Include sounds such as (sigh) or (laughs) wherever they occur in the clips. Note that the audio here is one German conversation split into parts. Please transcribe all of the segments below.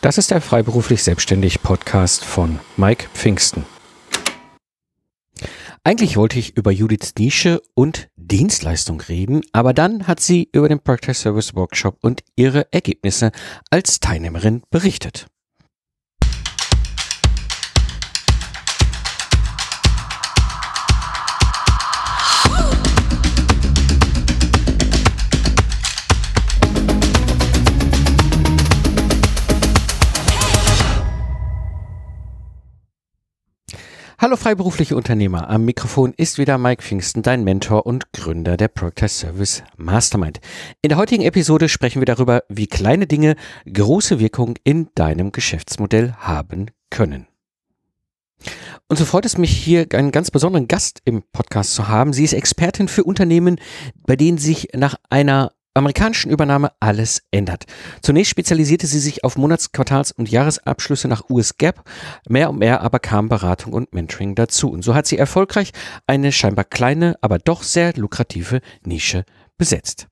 Das ist der Freiberuflich Selbstständig Podcast von Mike Pfingsten. Eigentlich wollte ich über Judiths Nische und Dienstleistung reden, aber dann hat sie über den Practice Service Workshop und ihre Ergebnisse als Teilnehmerin berichtet. Hallo freiberufliche Unternehmer, am Mikrofon ist wieder Mike Pfingsten, dein Mentor und Gründer der Proctor Service Mastermind. In der heutigen Episode sprechen wir darüber, wie kleine Dinge große Wirkung in deinem Geschäftsmodell haben können. Und so freut es mich hier einen ganz besonderen Gast im Podcast zu haben. Sie ist Expertin für Unternehmen, bei denen sich nach einer amerikanischen Übernahme alles ändert. Zunächst spezialisierte sie sich auf Monats-, Quartals- und Jahresabschlüsse nach US GAAP. Mehr und mehr aber kam Beratung und Mentoring dazu. Und so hat sie erfolgreich eine scheinbar kleine, aber doch sehr lukrative Nische besetzt.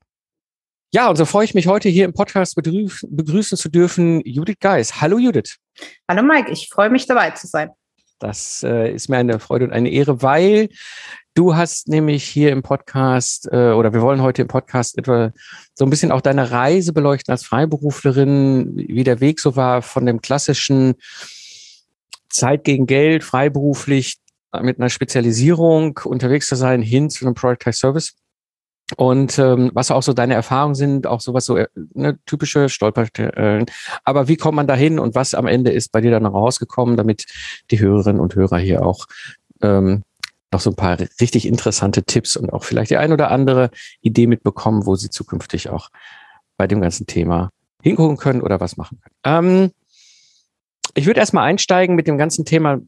Ja, und so freue ich mich heute hier im Podcast begrüßen zu dürfen Judith Geis. Hallo Judith. Hallo Mike, ich freue mich dabei zu sein. Das äh, ist mir eine Freude und eine Ehre, weil Du hast nämlich hier im Podcast äh, oder wir wollen heute im Podcast etwa so ein bisschen auch deine Reise beleuchten als Freiberuflerin, wie der Weg so war von dem klassischen Zeit gegen Geld, freiberuflich mit einer Spezialisierung unterwegs zu sein, hin zu einem Productized Service. Und ähm, was auch so deine Erfahrungen sind, auch sowas so eine typische Stolperstellen. Aber wie kommt man dahin und was am Ende ist bei dir dann rausgekommen, damit die Hörerinnen und Hörer hier auch ähm, noch so ein paar richtig interessante Tipps und auch vielleicht die ein oder andere Idee mitbekommen, wo sie zukünftig auch bei dem ganzen Thema hingucken können oder was machen können. Ähm, ich würde erstmal einsteigen mit dem ganzen Thema.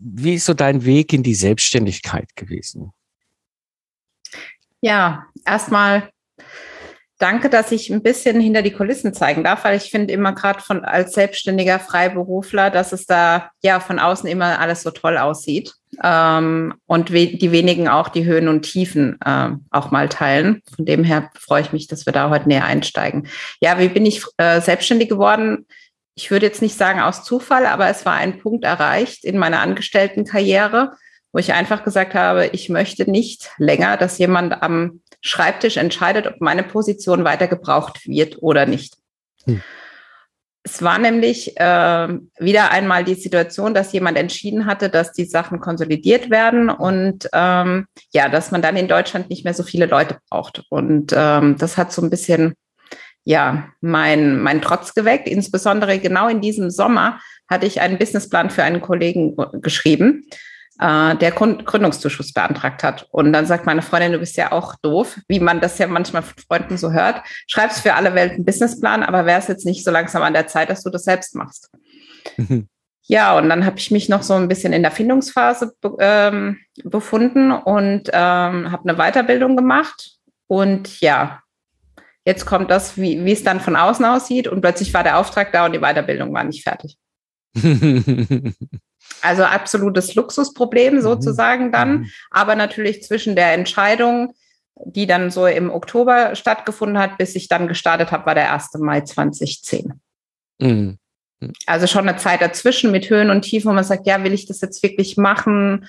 Wie ist so dein Weg in die Selbstständigkeit gewesen? Ja, erstmal Danke, dass ich ein bisschen hinter die Kulissen zeigen darf, weil ich finde immer gerade von als selbstständiger Freiberufler, dass es da ja von außen immer alles so toll aussieht ähm, und we die wenigen auch die Höhen und Tiefen äh, auch mal teilen. Von dem her freue ich mich, dass wir da heute näher einsteigen. Ja, wie bin ich äh, selbstständig geworden? Ich würde jetzt nicht sagen aus Zufall, aber es war ein Punkt erreicht in meiner Angestelltenkarriere, wo ich einfach gesagt habe, ich möchte nicht länger, dass jemand am Schreibtisch entscheidet, ob meine Position weiter gebraucht wird oder nicht. Hm. Es war nämlich äh, wieder einmal die Situation, dass jemand entschieden hatte, dass die Sachen konsolidiert werden und ähm, ja, dass man dann in Deutschland nicht mehr so viele Leute braucht. Und ähm, das hat so ein bisschen ja mein, mein Trotz geweckt. Insbesondere genau in diesem Sommer hatte ich einen Businessplan für einen Kollegen geschrieben äh, der Gründungszuschuss beantragt hat. Und dann sagt meine Freundin, du bist ja auch doof, wie man das ja manchmal von Freunden so hört. Schreibst für alle Welt einen Businessplan, aber wäre es jetzt nicht so langsam an der Zeit, dass du das selbst machst. Mhm. Ja, und dann habe ich mich noch so ein bisschen in der Findungsphase ähm, befunden und ähm, habe eine Weiterbildung gemacht. Und ja, jetzt kommt das, wie, wie es dann von außen aussieht. Und plötzlich war der Auftrag da und die Weiterbildung war nicht fertig. (laughs) Also absolutes Luxusproblem mhm. sozusagen dann, mhm. aber natürlich zwischen der Entscheidung, die dann so im Oktober stattgefunden hat, bis ich dann gestartet habe, war der 1. Mai 2010. Mhm. Also schon eine Zeit dazwischen mit Höhen und Tiefen, wo man sagt, ja, will ich das jetzt wirklich machen?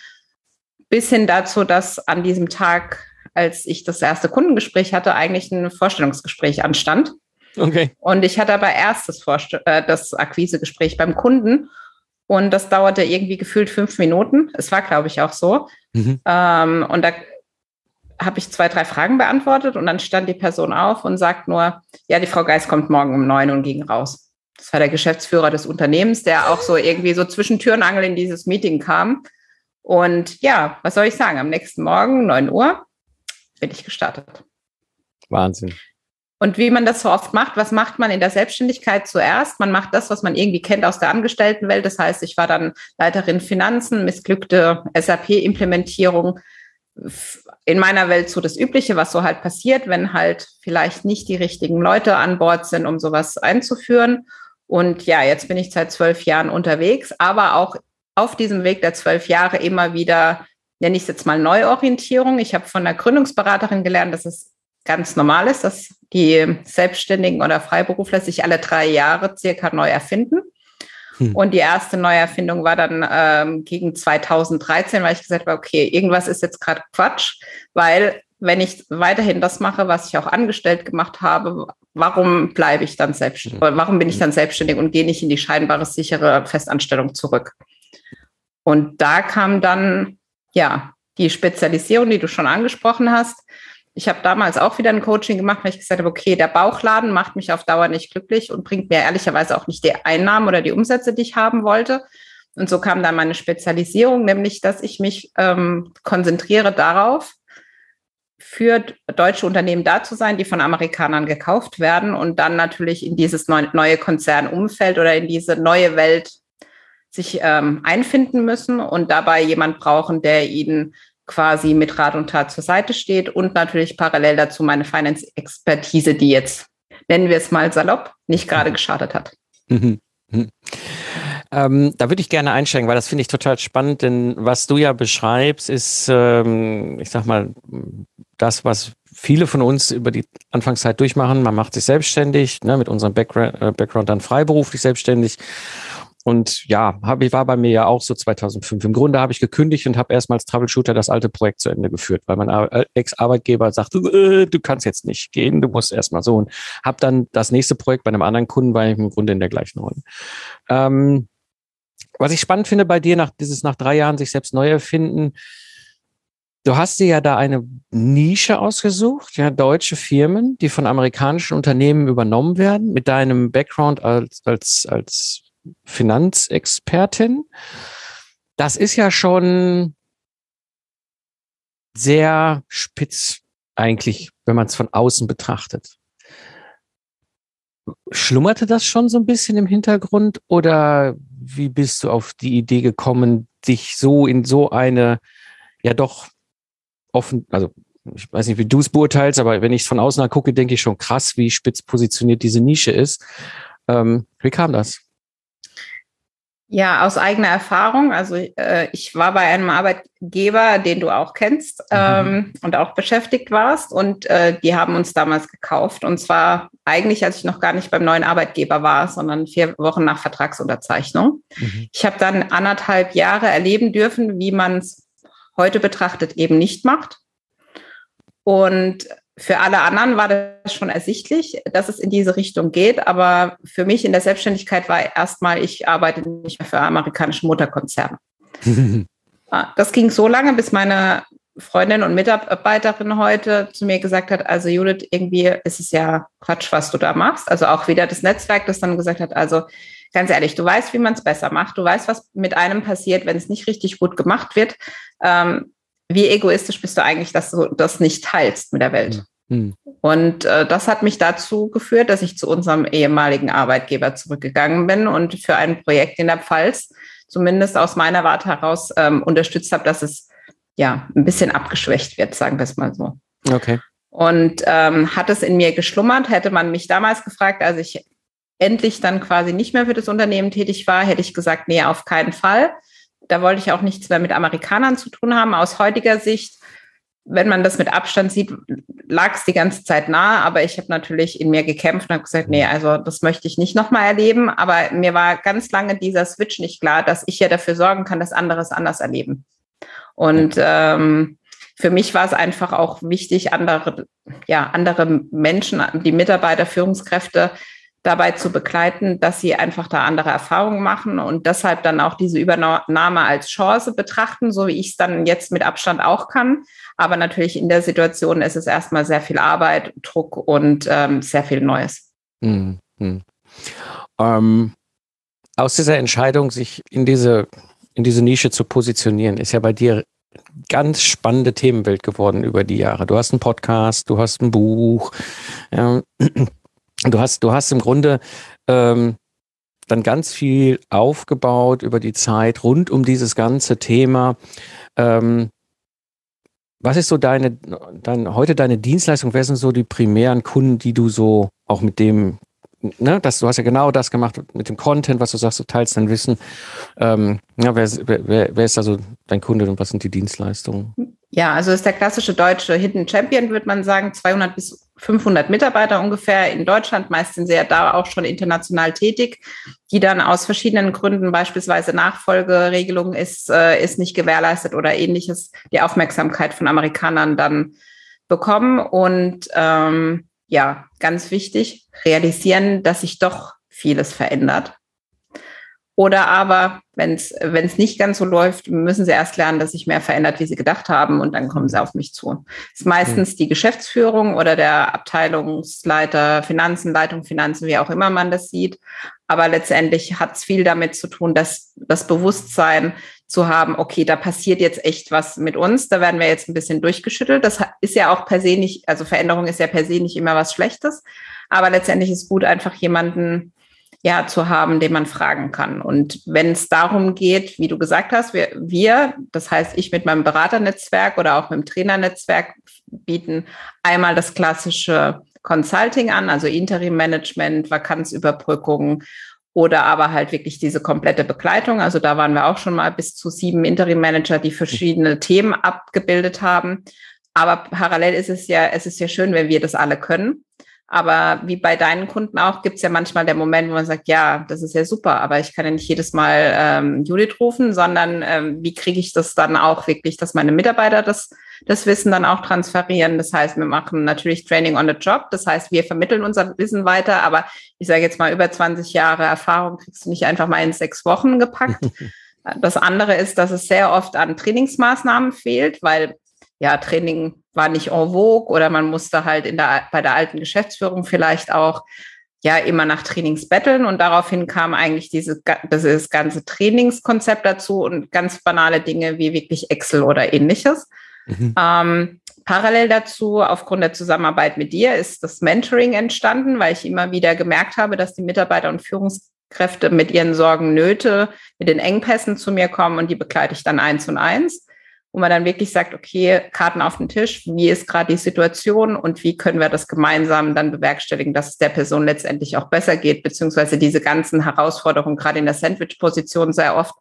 Bis hin dazu, dass an diesem Tag, als ich das erste Kundengespräch hatte, eigentlich ein Vorstellungsgespräch anstand. Okay. Und ich hatte aber erst das, Vorst äh, das Akquisegespräch beim Kunden und das dauerte irgendwie gefühlt fünf Minuten. Es war, glaube ich, auch so. Mhm. Ähm, und da habe ich zwei, drei Fragen beantwortet und dann stand die Person auf und sagt nur, ja, die Frau Geist kommt morgen um neun und ging raus. Das war der Geschäftsführer des Unternehmens, der auch so irgendwie so zwischen Tür und Angel in dieses Meeting kam. Und ja, was soll ich sagen? Am nächsten Morgen, neun Uhr, bin ich gestartet. Wahnsinn. Und wie man das so oft macht, was macht man in der Selbstständigkeit zuerst? Man macht das, was man irgendwie kennt aus der Angestelltenwelt. Das heißt, ich war dann Leiterin Finanzen, missglückte SAP-Implementierung. In meiner Welt so das Übliche, was so halt passiert, wenn halt vielleicht nicht die richtigen Leute an Bord sind, um sowas einzuführen. Und ja, jetzt bin ich seit zwölf Jahren unterwegs, aber auch auf diesem Weg der zwölf Jahre immer wieder, nenne ich es jetzt mal Neuorientierung. Ich habe von der Gründungsberaterin gelernt, dass es ganz normal ist, dass die Selbstständigen oder Freiberufler sich alle drei Jahre circa neu erfinden. Hm. Und die erste Neuerfindung war dann ähm, gegen 2013, weil ich gesagt habe, okay, irgendwas ist jetzt gerade Quatsch, weil wenn ich weiterhin das mache, was ich auch angestellt gemacht habe, warum bleibe ich dann selbstständig? Hm. Warum bin ich dann selbstständig und gehe nicht in die scheinbare sichere Festanstellung zurück? Und da kam dann ja die Spezialisierung, die du schon angesprochen hast. Ich habe damals auch wieder ein Coaching gemacht, weil ich gesagt habe, okay, der Bauchladen macht mich auf Dauer nicht glücklich und bringt mir ehrlicherweise auch nicht die Einnahmen oder die Umsätze, die ich haben wollte. Und so kam dann meine Spezialisierung, nämlich, dass ich mich ähm, konzentriere darauf, für deutsche Unternehmen da zu sein, die von Amerikanern gekauft werden und dann natürlich in dieses neue Konzernumfeld oder in diese neue Welt sich ähm, einfinden müssen und dabei jemand brauchen, der ihnen quasi mit Rat und Tat zur Seite steht und natürlich parallel dazu meine Finance-Expertise, die jetzt, nennen wir es mal salopp, nicht gerade geschadet hat. Mhm. Mhm. Ähm, da würde ich gerne einsteigen, weil das finde ich total spannend, denn was du ja beschreibst, ist, ähm, ich sag mal, das, was viele von uns über die Anfangszeit durchmachen. Man macht sich selbstständig, ne, mit unserem Background, äh, Background dann freiberuflich selbstständig und ja, hab, war bei mir ja auch so 2005. Im Grunde habe ich gekündigt und habe erstmals Troubleshooter das alte Projekt zu Ende geführt, weil mein Ex-Arbeitgeber sagte, äh, du kannst jetzt nicht gehen, du musst erstmal so. Und habe dann das nächste Projekt bei einem anderen Kunden, war ich im Grunde in der gleichen Rolle. Ähm, was ich spannend finde bei dir, nach dieses nach drei Jahren sich selbst neu erfinden, Du hast dir ja da eine Nische ausgesucht, ja, deutsche Firmen, die von amerikanischen Unternehmen übernommen werden, mit deinem Background als, als, als Finanzexpertin. Das ist ja schon sehr spitz eigentlich, wenn man es von außen betrachtet. Schlummerte das schon so ein bisschen im Hintergrund oder wie bist du auf die Idee gekommen, dich so in so eine, ja doch offen, also ich weiß nicht, wie du es beurteilst, aber wenn ich es von außen gucke, denke ich schon krass, wie spitz positioniert diese Nische ist. Ähm, wie kam das? Ja, aus eigener Erfahrung. Also äh, ich war bei einem Arbeitgeber, den du auch kennst mhm. ähm, und auch beschäftigt warst. Und äh, die haben uns damals gekauft. Und zwar eigentlich, als ich noch gar nicht beim neuen Arbeitgeber war, sondern vier Wochen nach Vertragsunterzeichnung. Mhm. Ich habe dann anderthalb Jahre erleben dürfen, wie man es heute betrachtet eben nicht macht. Und für alle anderen war das schon ersichtlich, dass es in diese Richtung geht. Aber für mich in der Selbstständigkeit war erstmal, ich arbeite nicht mehr für amerikanische Mutterkonzerne. (laughs) Ah, das ging so lange, bis meine Freundin und Mitarbeiterin heute zu mir gesagt hat, also Judith, irgendwie ist es ja Quatsch, was du da machst. Also auch wieder das Netzwerk, das dann gesagt hat, also ganz ehrlich, du weißt, wie man es besser macht. Du weißt, was mit einem passiert, wenn es nicht richtig gut gemacht wird. Ähm, wie egoistisch bist du eigentlich, dass du das nicht teilst mit der Welt? Mhm. Und äh, das hat mich dazu geführt, dass ich zu unserem ehemaligen Arbeitgeber zurückgegangen bin und für ein Projekt in der Pfalz zumindest aus meiner Warte heraus ähm, unterstützt habe, dass es ja ein bisschen abgeschwächt wird, sagen wir es mal so. Okay. Und ähm, hat es in mir geschlummert, hätte man mich damals gefragt, als ich endlich dann quasi nicht mehr für das Unternehmen tätig war, hätte ich gesagt, nee, auf keinen Fall. Da wollte ich auch nichts mehr mit Amerikanern zu tun haben. Aus heutiger Sicht, wenn man das mit Abstand sieht, lag es die ganze Zeit nahe, aber ich habe natürlich in mir gekämpft und habe gesagt, nee, also das möchte ich nicht nochmal erleben. Aber mir war ganz lange dieser Switch nicht klar, dass ich ja dafür sorgen kann, dass andere es anders erleben. Und ähm, für mich war es einfach auch wichtig, andere, ja, andere Menschen, die Mitarbeiter, Führungskräfte dabei zu begleiten, dass sie einfach da andere Erfahrungen machen und deshalb dann auch diese Übernahme als Chance betrachten, so wie ich es dann jetzt mit Abstand auch kann. Aber natürlich in der Situation ist es erstmal sehr viel Arbeit, Druck und ähm, sehr viel Neues. Mhm. Ähm, aus dieser Entscheidung, sich in diese, in diese Nische zu positionieren, ist ja bei dir ganz spannende Themenwelt geworden über die Jahre. Du hast einen Podcast, du hast ein Buch. Ja, du hast, du hast im Grunde ähm, dann ganz viel aufgebaut über die Zeit rund um dieses ganze Thema. Ähm, was ist so deine, dein, heute deine Dienstleistung? Wer sind so die primären Kunden, die du so auch mit dem ne, dass du hast ja genau das gemacht mit dem Content, was du sagst, du teilst dein Wissen. Ähm, ja, wer, wer, wer ist also dein Kunde und was sind die Dienstleistungen? Ja, also ist der klassische deutsche Hidden Champion, würde man sagen, 200 bis 500 Mitarbeiter ungefähr in Deutschland. Meist sind sie ja da auch schon international tätig, die dann aus verschiedenen Gründen, beispielsweise Nachfolgeregelung ist, äh, ist nicht gewährleistet oder ähnliches, die Aufmerksamkeit von Amerikanern dann bekommen. Und ähm, ja, ganz wichtig, realisieren, dass sich doch vieles verändert. Oder aber, wenn es nicht ganz so läuft, müssen sie erst lernen, dass sich mehr verändert, wie sie gedacht haben, und dann kommen sie auf mich zu. Das ist meistens die Geschäftsführung oder der Abteilungsleiter Finanzen, Leitung Finanzen, wie auch immer man das sieht. Aber letztendlich hat es viel damit zu tun, dass das Bewusstsein zu haben, okay, da passiert jetzt echt was mit uns, da werden wir jetzt ein bisschen durchgeschüttelt. Das ist ja auch per se nicht, also Veränderung ist ja per se nicht immer was Schlechtes, aber letztendlich ist gut, einfach jemanden ja, zu haben, den man fragen kann. Und wenn es darum geht, wie du gesagt hast, wir, wir, das heißt ich mit meinem Beraternetzwerk oder auch mit dem Trainernetzwerk bieten einmal das klassische Consulting an, also Interim-Management, Vakanzüberbrückung oder aber halt wirklich diese komplette Begleitung. Also da waren wir auch schon mal bis zu sieben Interim-Manager, die verschiedene Themen abgebildet haben. Aber parallel ist es ja, es ist ja schön, wenn wir das alle können. Aber wie bei deinen Kunden auch, gibt es ja manchmal der Moment, wo man sagt, ja, das ist ja super, aber ich kann ja nicht jedes Mal ähm, Judith rufen, sondern ähm, wie kriege ich das dann auch wirklich, dass meine Mitarbeiter das, das Wissen dann auch transferieren. Das heißt, wir machen natürlich Training on the Job. Das heißt, wir vermitteln unser Wissen weiter, aber ich sage jetzt mal, über 20 Jahre Erfahrung kriegst du nicht einfach mal in sechs Wochen gepackt. (laughs) Das andere ist, dass es sehr oft an Trainingsmaßnahmen fehlt, weil ja, Training war nicht en vogue oder man musste halt in der, bei der alten Geschäftsführung vielleicht auch ja immer nach Trainings betteln und daraufhin kam eigentlich diese, das ganze Trainingskonzept dazu und ganz banale Dinge wie wirklich Excel oder ähnliches. Mhm. Ähm, parallel dazu, aufgrund der Zusammenarbeit mit dir, ist das Mentoring entstanden, weil ich immer wieder gemerkt habe, dass die Mitarbeiter und Führungskräfte mit ihren Sorgen, Nöte, mit den Engpässen zu mir kommen und die begleite ich dann eins und eins wo man dann wirklich sagt, okay, Karten auf den Tisch, wie ist gerade die Situation und wie können wir das gemeinsam dann bewerkstelligen, dass es der Person letztendlich auch besser geht, beziehungsweise diese ganzen Herausforderungen, gerade in der Sandwich-Position sehr oft,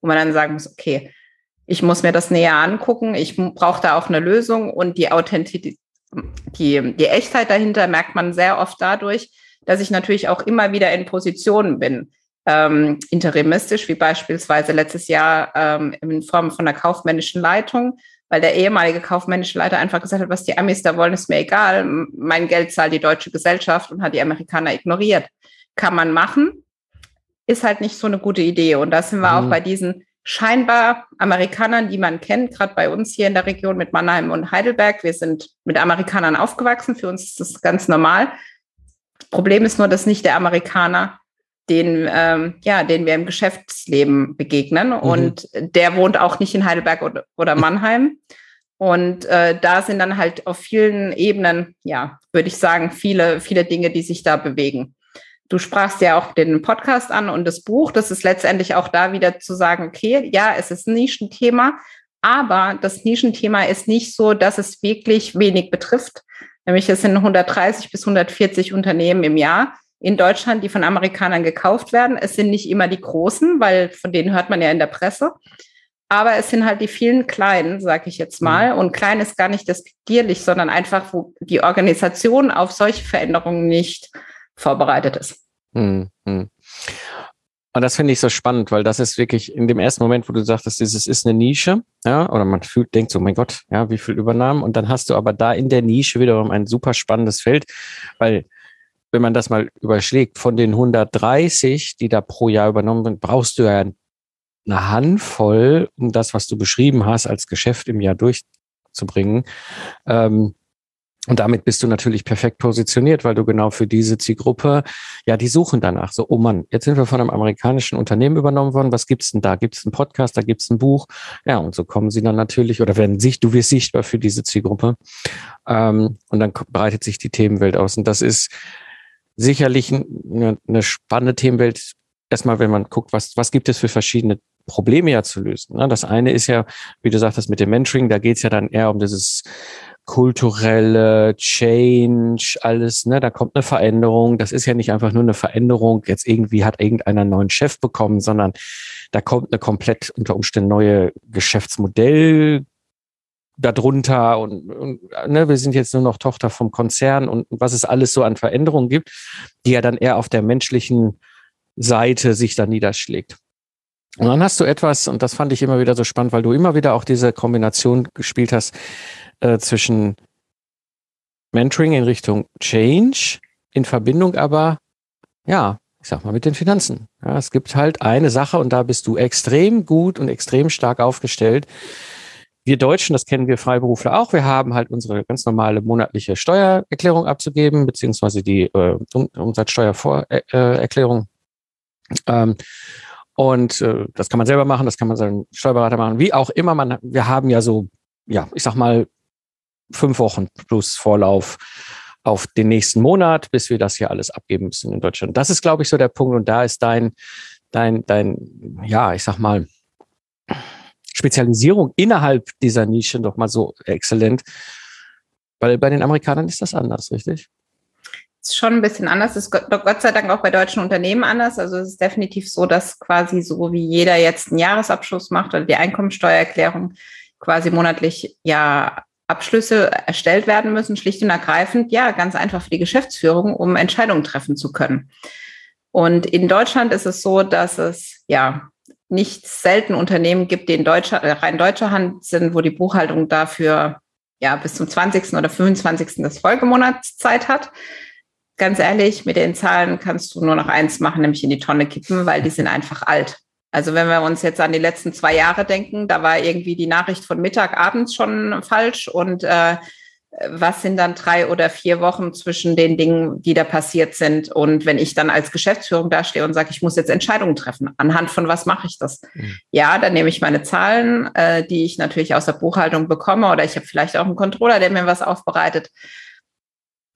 wo man dann sagen muss, okay, ich muss mir das näher angucken, ich brauche da auch eine Lösung und die Authentizität, die, die Echtheit dahinter merkt man sehr oft dadurch, dass ich natürlich auch immer wieder in Positionen bin ähm, interimistisch, wie beispielsweise letztes Jahr ähm, in Form von einer kaufmännischen Leitung, weil der ehemalige kaufmännische Leiter einfach gesagt hat, was die Amis da wollen, ist mir egal. Mein Geld zahlt die deutsche Gesellschaft und hat die Amerikaner ignoriert. Kann man machen, ist halt nicht so eine gute Idee. Und da sind wir mhm. auch bei diesen scheinbar Amerikanern, die man kennt, gerade bei uns hier in der Region mit Mannheim und Heidelberg. Wir sind mit Amerikanern aufgewachsen. Für uns ist das ganz normal. Problem ist nur, dass nicht der Amerikaner den, ähm, ja, den wir im Geschäftsleben begegnen. Mhm. Und der wohnt auch nicht in Heidelberg oder, oder (laughs) Mannheim. Und äh, da sind dann halt auf vielen Ebenen, ja, würde ich sagen, viele, viele Dinge, die sich da bewegen. Du sprachst ja auch den Podcast an und das Buch. Das ist letztendlich auch da wieder zu sagen, okay, ja, es ist ein Nischenthema, aber das Nischenthema ist nicht so, dass es wirklich wenig betrifft. Nämlich es sind 130 bis 140 Unternehmen im Jahr in Deutschland, die von Amerikanern gekauft werden. Es sind nicht immer die großen, weil von denen hört man ja in der Presse. Aber es sind halt die vielen kleinen, sage ich jetzt mal. Mhm. Und klein ist gar nicht despektierlich, sondern einfach, wo die Organisation auf solche Veränderungen nicht vorbereitet ist. Mhm. Und das finde ich so spannend, weil das ist wirklich in dem ersten Moment, wo du sagtest, dieses ist eine Nische, ja, oder man fühlt, denkt so, mein Gott, ja, wie viel Übernahmen. Und dann hast du aber da in der Nische wiederum ein super spannendes Feld, weil wenn man das mal überschlägt, von den 130, die da pro Jahr übernommen werden, brauchst du ja eine Handvoll, um das, was du beschrieben hast, als Geschäft im Jahr durchzubringen. Ähm, und damit bist du natürlich perfekt positioniert, weil du genau für diese Zielgruppe, ja, die suchen danach. So, oh Mann, jetzt sind wir von einem amerikanischen Unternehmen übernommen worden. Was gibt's denn da? Gibt's einen Podcast? Da gibt's ein Buch? Ja, und so kommen sie dann natürlich oder werden sich, du wirst sichtbar für diese Zielgruppe. Ähm, und dann breitet sich die Themenwelt aus. Und das ist sicherlich eine, eine spannende Themenwelt. Erstmal, wenn man guckt, was, was gibt es für verschiedene Probleme ja zu lösen. Ne? Das eine ist ja, wie du sagtest, mit dem Mentoring, da geht es ja dann eher um dieses kulturelle Change, alles, ne, da kommt eine Veränderung. Das ist ja nicht einfach nur eine Veränderung, jetzt irgendwie hat irgendeiner einen neuen Chef bekommen, sondern da kommt eine komplett unter Umständen neue Geschäftsmodell darunter und, und ne, wir sind jetzt nur noch Tochter vom Konzern und was es alles so an Veränderungen gibt, die ja dann eher auf der menschlichen Seite sich da niederschlägt. Und dann hast du etwas, und das fand ich immer wieder so spannend, weil du immer wieder auch diese Kombination gespielt hast äh, zwischen Mentoring in Richtung Change, in Verbindung aber, ja, ich sag mal, mit den Finanzen. Ja, es gibt halt eine Sache und da bist du extrem gut und extrem stark aufgestellt. Wir Deutschen, das kennen wir Freiberufler auch, wir haben halt unsere ganz normale monatliche Steuererklärung abzugeben, beziehungsweise die äh, Umsatzsteuervorerklärung. Ähm, und äh, das kann man selber machen, das kann man seinen Steuerberater machen, wie auch immer. Man, wir haben ja so, ja, ich sag mal, fünf Wochen plus Vorlauf auf den nächsten Monat, bis wir das hier alles abgeben müssen in Deutschland. Das ist, glaube ich, so der Punkt. Und da ist dein, dein, dein, ja, ich sag mal, Spezialisierung innerhalb dieser Nische doch mal so exzellent. Weil bei den Amerikanern ist das anders, richtig? ist schon ein bisschen anders. Das ist Gott sei Dank auch bei deutschen Unternehmen anders. Also es ist definitiv so, dass quasi so wie jeder jetzt einen Jahresabschluss macht oder die Einkommensteuererklärung quasi monatlich ja Abschlüsse erstellt werden müssen, schlicht und ergreifend, ja, ganz einfach für die Geschäftsführung, um Entscheidungen treffen zu können. Und in Deutschland ist es so, dass es ja nicht selten Unternehmen gibt, die in deutscher, äh, rein deutscher Hand sind, wo die Buchhaltung dafür ja bis zum 20. oder 25. des Folgemonats Zeit hat ganz ehrlich, mit den Zahlen kannst du nur noch eins machen, nämlich in die Tonne kippen, weil die sind einfach alt. Also wenn wir uns jetzt an die letzten zwei Jahre denken, da war irgendwie die Nachricht von Mittag, abends schon falsch und äh, was sind dann drei oder vier Wochen zwischen den Dingen, die da passiert sind? Und wenn ich dann als Geschäftsführung dastehe und sage, ich muss jetzt Entscheidungen treffen, anhand von was mache ich das? Mhm. Ja, dann nehme ich meine Zahlen, äh, die ich natürlich aus der Buchhaltung bekomme, oder ich habe vielleicht auch einen Controller, der mir was aufbereitet.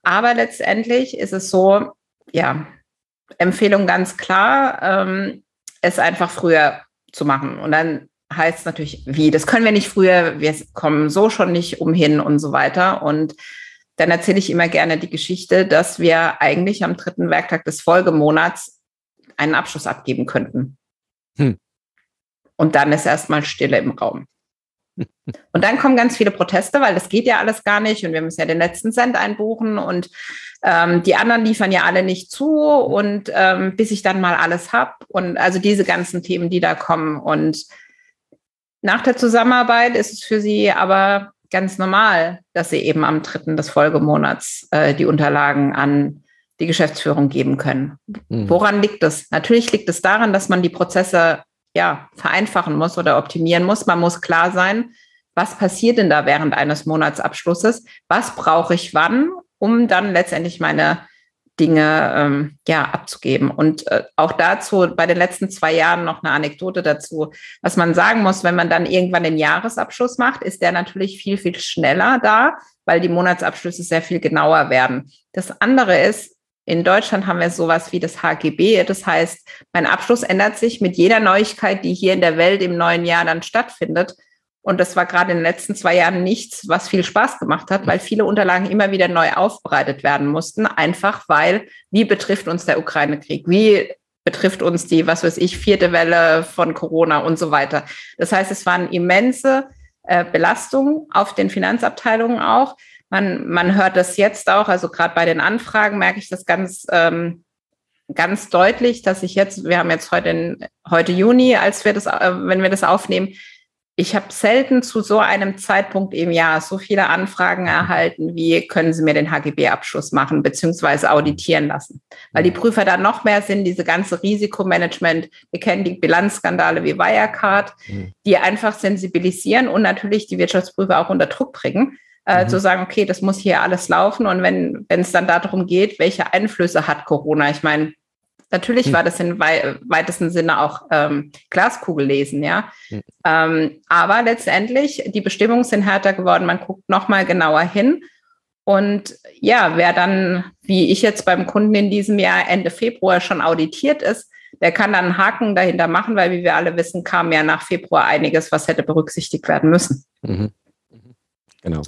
Aber letztendlich ist es so, ja, Empfehlung ganz klar, ähm, es einfach früher zu machen. Und dann heißt natürlich, wie, das können wir nicht früher, wir kommen so schon nicht umhin und so weiter. Und dann erzähle ich immer gerne die Geschichte, dass wir eigentlich am dritten Werktag des Folgemonats einen Abschluss abgeben könnten. Hm. Und dann ist erstmal Stille im Raum. (laughs) Und dann kommen ganz viele Proteste, weil das geht ja alles gar nicht und wir müssen ja den letzten Cent einbuchen und ähm, die anderen liefern ja alle nicht zu und ähm, bis ich dann mal alles habe und also diese ganzen Themen, die da kommen und nach der Zusammenarbeit ist es für sie aber ganz normal, dass sie eben am dritten des Folgemonats äh, die Unterlagen an die Geschäftsführung geben können. Mhm. Woran liegt es? Natürlich liegt es daran, dass man die Prozesse ja, vereinfachen muss oder optimieren muss. Man muss klar sein, was passiert denn da während eines Monatsabschlusses? Was brauche ich wann, um dann letztendlich meine Dinge ähm, ja, abzugeben. Und äh, auch dazu bei den letzten zwei Jahren noch eine Anekdote dazu. Was man sagen muss, wenn man dann irgendwann den Jahresabschluss macht, ist der natürlich viel, viel schneller da, weil die Monatsabschlüsse sehr viel genauer werden. Das andere ist, in Deutschland haben wir sowas wie das HGB. Das heißt, mein Abschluss ändert sich mit jeder Neuigkeit, die hier in der Welt im neuen Jahr dann stattfindet. Und das war gerade in den letzten zwei Jahren nichts, was viel Spaß gemacht hat, weil viele Unterlagen immer wieder neu aufbereitet werden mussten. Einfach weil, wie betrifft uns der Ukraine-Krieg? Wie betrifft uns die, was weiß ich, vierte Welle von Corona und so weiter? Das heißt, es waren immense äh, Belastungen auf den Finanzabteilungen auch. Man, man hört das jetzt auch, also gerade bei den Anfragen merke ich das ganz, ähm, ganz deutlich, dass ich jetzt, wir haben jetzt heute, in, heute Juni, als wir das, äh, wenn wir das aufnehmen, ich habe selten zu so einem Zeitpunkt im Jahr so viele Anfragen erhalten, wie können Sie mir den HGB-Abschluss machen beziehungsweise auditieren lassen. Weil die Prüfer da noch mehr sind, diese ganze Risikomanagement, wir kennen die Bilanzskandale wie Wirecard, mhm. die einfach sensibilisieren und natürlich die Wirtschaftsprüfer auch unter Druck bringen äh, mhm. zu sagen, okay, das muss hier alles laufen. Und wenn wenn es dann darum geht, welche Einflüsse hat Corona? Ich meine, natürlich mhm. war das im wei weitesten Sinne auch ähm, Glaskugel lesen, ja. Mhm. Ähm, aber letztendlich, die Bestimmungen sind härter geworden. Man guckt nochmal genauer hin. Und ja, wer dann, wie ich jetzt beim Kunden in diesem Jahr Ende Februar schon auditiert ist, der kann dann einen Haken dahinter machen, weil, wie wir alle wissen, kam ja nach Februar einiges, was hätte berücksichtigt werden müssen. Mhm. mhm. Genau.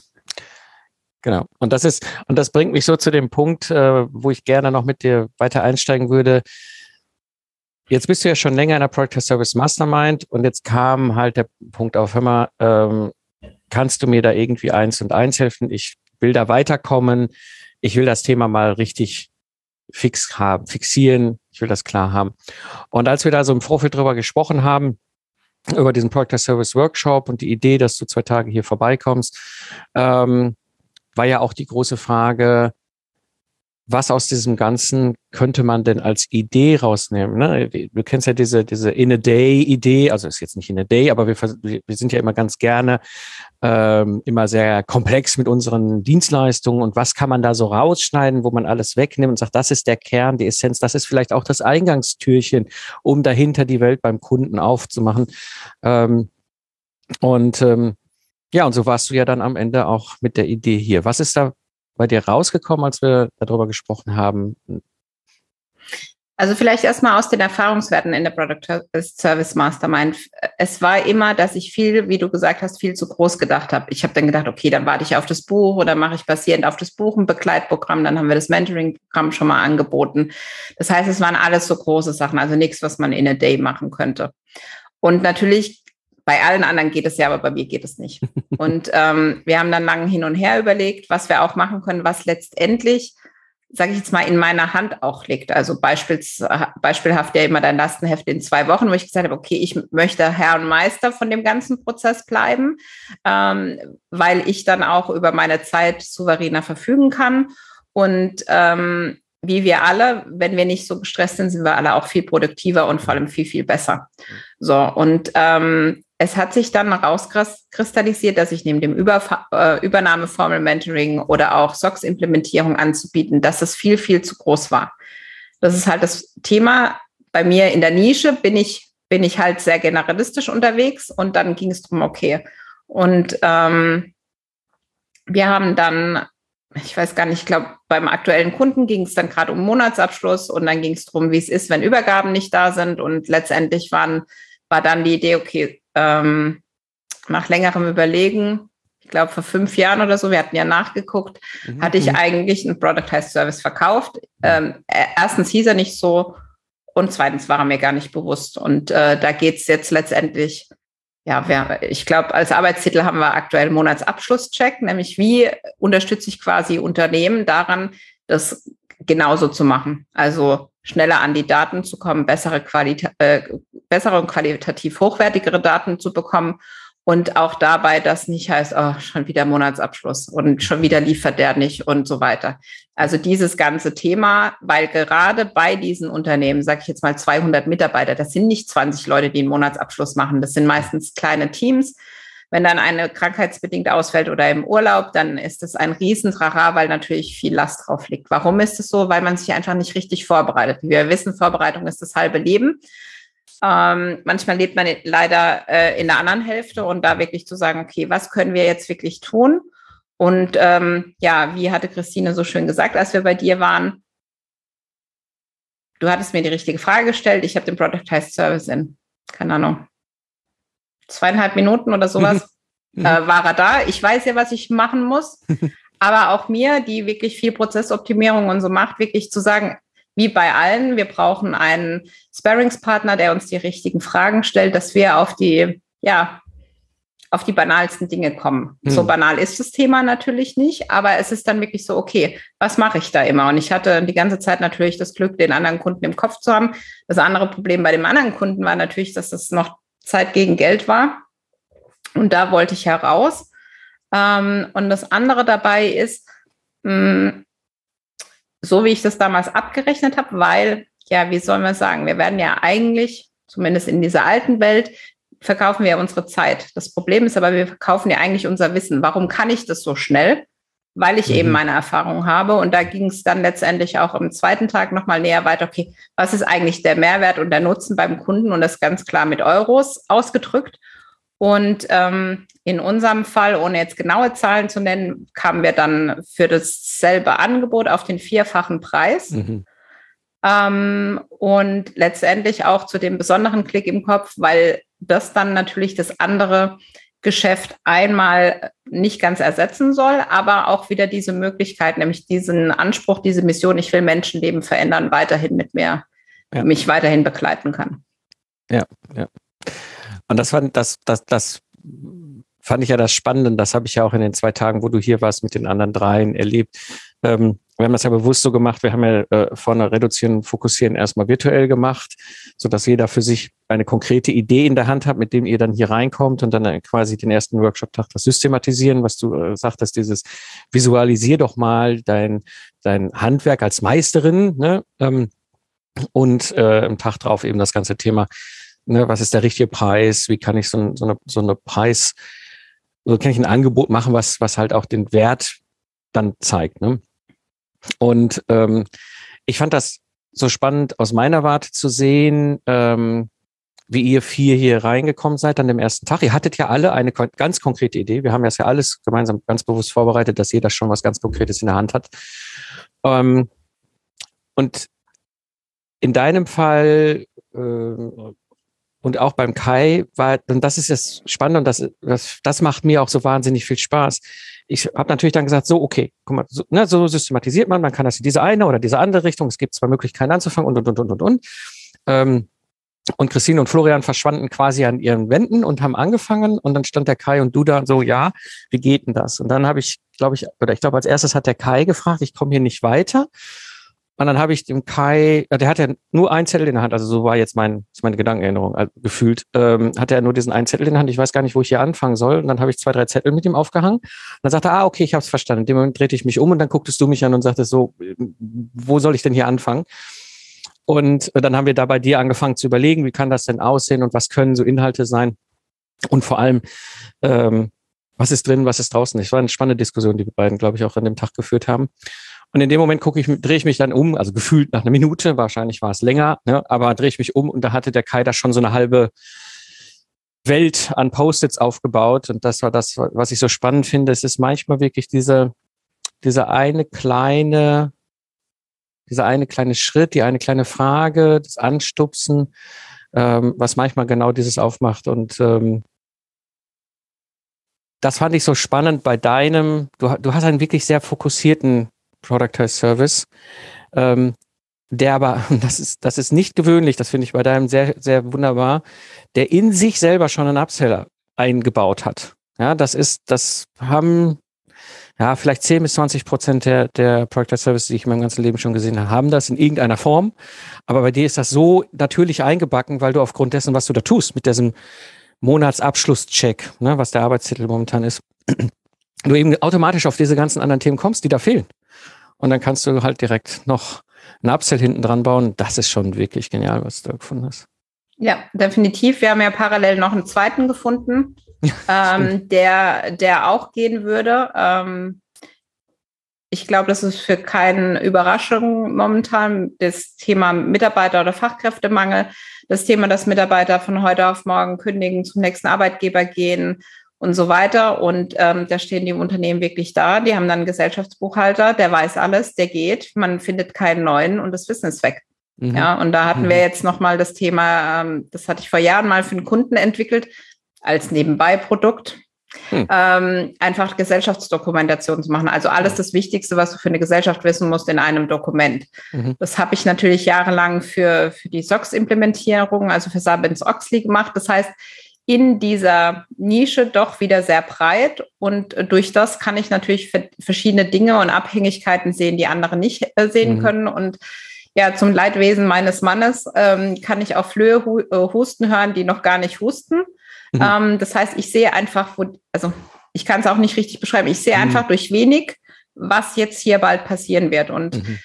Genau. Und das ist, und das bringt mich so zu dem Punkt, äh, wo ich gerne noch mit dir weiter einsteigen würde. Jetzt bist du ja schon länger in der Product Service Mastermind und jetzt kam halt der Punkt auf, hör mal, ähm, kannst du mir da irgendwie eins und eins helfen? Ich will da weiterkommen. Ich will das Thema mal richtig fix haben, fixieren. Ich will das klar haben. Und als wir da so im Vorfeld drüber gesprochen haben, über diesen Product Service Workshop und die Idee, dass du zwei Tage hier vorbeikommst, ähm, war ja auch die große Frage, was aus diesem Ganzen könnte man denn als Idee rausnehmen? Ne? Du kennst ja diese, diese In-a-Day-Idee, also ist jetzt nicht In-a-Day, aber wir, wir sind ja immer ganz gerne ähm, immer sehr komplex mit unseren Dienstleistungen und was kann man da so rausschneiden, wo man alles wegnimmt und sagt, das ist der Kern, die Essenz, das ist vielleicht auch das Eingangstürchen, um dahinter die Welt beim Kunden aufzumachen. Ähm, und ähm, ja, und so warst du ja dann am Ende auch mit der Idee hier. Was ist da bei dir rausgekommen, als wir darüber gesprochen haben? Also vielleicht erstmal aus den Erfahrungswerten in der Product Service Mastermind. Es war immer, dass ich viel, wie du gesagt hast, viel zu groß gedacht habe. Ich habe dann gedacht, okay, dann warte ich auf das Buch oder mache ich basierend auf das Buch ein Begleitprogramm. Dann haben wir das Mentoring-Programm schon mal angeboten. Das heißt, es waren alles so große Sachen, also nichts, was man in a day machen könnte. Und natürlich bei allen anderen geht es ja, aber bei mir geht es nicht. (laughs) Und ähm, wir haben dann lange hin und her überlegt, was wir auch machen können, was letztendlich, sage ich jetzt mal, in meiner Hand auch liegt. Also beispiels, beispielhaft ja immer dein Lastenheft in zwei Wochen, wo ich gesagt habe, okay, ich möchte Herr und Meister von dem ganzen Prozess bleiben, ähm, weil ich dann auch über meine Zeit souveräner verfügen kann. Und ähm, wie wir alle, wenn wir nicht so gestresst sind, sind wir alle auch viel produktiver und vor allem viel, viel besser. So, und ähm, es hat sich dann herauskristallisiert, dass ich neben dem Über äh, Übernahmeformel Mentoring oder auch SOX-Implementierung anzubieten, dass es viel, viel zu groß war. Das ist halt das Thema. Bei mir in der Nische bin ich, bin ich halt sehr generalistisch unterwegs und dann ging es darum, okay. Und ähm, wir haben dann, ich weiß gar nicht, ich glaube, beim aktuellen Kunden ging es dann gerade um Monatsabschluss und dann ging es darum, wie es ist, wenn Übergaben nicht da sind. Und letztendlich waren, war dann die Idee, okay, ähm, nach längerem Überlegen, ich glaube vor fünf Jahren oder so, wir hatten ja nachgeguckt, mhm. hatte ich mhm. eigentlich einen Productized Service verkauft. Ähm, äh, erstens hieß er nicht so und zweitens war er mir gar nicht bewusst. Und äh, da geht es jetzt letztendlich, ja, wer, ich glaube, als Arbeitstitel haben wir aktuell Monatsabschlusscheck, nämlich wie unterstütze ich quasi Unternehmen daran, das genauso zu machen. Also schneller an die Daten zu kommen, bessere, Qualita äh, bessere und qualitativ hochwertigere Daten zu bekommen und auch dabei, dass nicht heißt, oh, schon wieder Monatsabschluss und schon wieder liefert der nicht und so weiter. Also dieses ganze Thema, weil gerade bei diesen Unternehmen, sage ich jetzt mal 200 Mitarbeiter, das sind nicht 20 Leute, die einen Monatsabschluss machen, das sind meistens kleine Teams wenn dann eine krankheitsbedingt ausfällt oder im Urlaub, dann ist es ein Riesentrara, weil natürlich viel Last drauf liegt. Warum ist es so? Weil man sich einfach nicht richtig vorbereitet. Wie wir wissen, Vorbereitung ist das halbe Leben. Ähm, manchmal lebt man leider äh, in der anderen Hälfte und da wirklich zu sagen, okay, was können wir jetzt wirklich tun? Und ähm, ja, wie hatte Christine so schön gesagt, als wir bei dir waren, du hattest mir die richtige Frage gestellt. Ich habe den Productized Service in, keine Ahnung, zweieinhalb Minuten oder sowas (laughs) äh, war er da. Ich weiß ja, was ich machen muss. (laughs) Aber auch mir, die wirklich viel Prozessoptimierung und so macht, wirklich zu sagen, wie bei allen, wir brauchen einen Sparringspartner, der uns die richtigen Fragen stellt, dass wir auf die, ja, auf die banalsten Dinge kommen. Mhm. So banal ist das Thema natürlich nicht, aber es ist dann wirklich so, okay, was mache ich da immer? Und ich hatte die ganze Zeit natürlich das Glück, den anderen Kunden im Kopf zu haben. Das andere Problem bei dem anderen Kunden war natürlich, dass es noch Zeit gegen Geld war. Und da wollte ich heraus. Ähm, und das andere dabei ist, mh, hm, so wie ich das damals abgerechnet habe, weil, ja, wie sollen wir sagen, wir werden ja eigentlich, zumindest in dieser alten Welt, verkaufen wir unsere Zeit. Das Problem ist aber, wir verkaufen ja eigentlich unser Wissen. Warum kann ich das so schnell? Weil ich mhm. eben meine Erfahrung habe. Und da ging es dann letztendlich auch am zweiten Tag nochmal näher weiter. Okay, was ist eigentlich der Mehrwert und der Nutzen beim Kunden? Und das ganz klar mit Euros ausgedrückt. Und ähm, in unserem Fall, ohne jetzt genaue Zahlen zu nennen, kamen wir dann für dasselbe Angebot auf den vierfachen Preis. Mhm. Ähm, und letztendlich auch zu dem besonderen Klick im Kopf, weil das dann natürlich das andere Geschäft einmal nicht ganz ersetzen soll, aber auch wieder diese Möglichkeit, nämlich diesen Anspruch, diese Mission, ich will Menschenleben verändern, weiterhin mit mir, ja. mich weiterhin begleiten kann. Ja, ja. Und das war das, das, das fand ich ja das Spannende. Das habe ich ja auch in den zwei Tagen, wo du hier warst, mit den anderen dreien erlebt. Ähm, wir haben das ja bewusst so gemacht. Wir haben ja äh, vorne reduzieren fokussieren erstmal virtuell gemacht, so dass jeder für sich eine konkrete Idee in der Hand hat, mit dem ihr dann hier reinkommt und dann äh, quasi den ersten Workshop-Tag das systematisieren, was du äh, sagtest, dieses visualisier doch mal dein, dein Handwerk als Meisterin, ne? Ähm, und äh, im Tag drauf eben das ganze Thema, ne, was ist der richtige Preis, wie kann ich so, so, eine, so eine Preis, so kann ich ein Angebot machen, was, was halt auch den Wert dann zeigt. Ne? Und ähm, ich fand das so spannend aus meiner Warte zu sehen, ähm, wie ihr vier hier reingekommen seid an dem ersten Tag. Ihr hattet ja alle eine ganz konkrete Idee. Wir haben das ja alles gemeinsam ganz bewusst vorbereitet, dass jeder schon was ganz Konkretes in der Hand hat. Ähm, und in deinem Fall äh, und auch beim Kai war, und das ist das Spannende und das, das, das macht mir auch so wahnsinnig viel Spaß. Ich habe natürlich dann gesagt, so, okay, guck mal, so, ne, so systematisiert man, man kann das in diese eine oder diese andere Richtung, es gibt zwei Möglichkeiten anzufangen und, und, und, und, und, und. Ähm, und Christine und Florian verschwanden quasi an ihren Wänden und haben angefangen und dann stand der Kai und du da so, ja, wie geht denn das? Und dann habe ich, glaube ich, oder ich glaube, als erstes hat der Kai gefragt, ich komme hier nicht weiter. Und dann habe ich dem Kai, der hat ja nur einen Zettel in der Hand, also so war jetzt mein, meine Gedankenerinnerung also gefühlt, ähm, hatte er nur diesen einen Zettel in der Hand. Ich weiß gar nicht, wo ich hier anfangen soll. Und dann habe ich zwei, drei Zettel mit ihm aufgehangen. Und dann sagte er, ah, okay, ich habe es verstanden. In dem Moment drehte ich mich um und dann gucktest du mich an und sagtest so, wo soll ich denn hier anfangen? Und dann haben wir da bei dir angefangen zu überlegen, wie kann das denn aussehen und was können so Inhalte sein? Und vor allem, ähm, was ist drin, was ist draußen? Das war eine spannende Diskussion, die wir beiden, glaube ich, auch an dem Tag geführt haben. Und in dem Moment gucke ich, drehe ich mich dann um, also gefühlt nach einer Minute, wahrscheinlich war es länger, ne, aber drehe ich mich um und da hatte der Kai da schon so eine halbe Welt an Post-its aufgebaut. Und das war das, was ich so spannend finde. Es ist manchmal wirklich diese, diese eine kleine, dieser eine kleine Schritt, die eine kleine Frage, das Anstupsen, ähm, was manchmal genau dieses aufmacht. Und ähm, das fand ich so spannend bei deinem, du, du hast einen wirklich sehr fokussierten Productized Service, ähm, der aber, (laughs) das ist, das ist nicht gewöhnlich, das finde ich bei deinem sehr, sehr wunderbar, der in sich selber schon einen Upseller eingebaut hat. Ja, das ist, das haben, ja, vielleicht 10 bis 20 Prozent der, der Productized Services, die ich in meinem ganzen Leben schon gesehen habe, haben das in irgendeiner Form. Aber bei dir ist das so natürlich eingebacken, weil du aufgrund dessen, was du da tust, mit diesem Monatsabschlusscheck, ne, was der Arbeitstitel momentan ist, (clears throat) du eben automatisch auf diese ganzen anderen Themen kommst, die da fehlen. Und dann kannst du halt direkt noch ein Upsell hinten dran bauen. Das ist schon wirklich genial, was du da gefunden hast. Ja, definitiv. Wir haben ja parallel noch einen zweiten gefunden, (laughs) ähm, der, der auch gehen würde. Ähm, ich glaube, das ist für keine Überraschung momentan. Das Thema Mitarbeiter- oder Fachkräftemangel, das Thema, dass Mitarbeiter von heute auf morgen kündigen, zum nächsten Arbeitgeber gehen und so weiter. Und ähm, da stehen die Unternehmen wirklich da. Die haben dann einen Gesellschaftsbuchhalter, der weiß alles, der geht, man findet keinen neuen und das Wissen ist weg. Mhm. Ja, und da hatten mhm. wir jetzt nochmal das Thema, ähm, das hatte ich vor Jahren mal für einen Kunden entwickelt, als Nebenbei-Produkt. Hm. Ähm, einfach Gesellschaftsdokumentation zu machen. Also alles das Wichtigste, was du für eine Gesellschaft wissen musst, in einem Dokument. Mhm. Das habe ich natürlich jahrelang für, für die SOX-Implementierung, also für Sabins Oxley gemacht. Das heißt, in dieser Nische doch wieder sehr breit und durch das kann ich natürlich verschiedene Dinge und Abhängigkeiten sehen, die andere nicht äh, sehen mhm. können und ja, zum Leidwesen meines Mannes ähm, kann ich auch Flöhe hu äh, husten hören, die noch gar nicht husten. Mhm. Ähm, das heißt, ich sehe einfach, wo, also ich kann es auch nicht richtig beschreiben, ich sehe mhm. einfach durch wenig, was jetzt hier bald passieren wird. Und mhm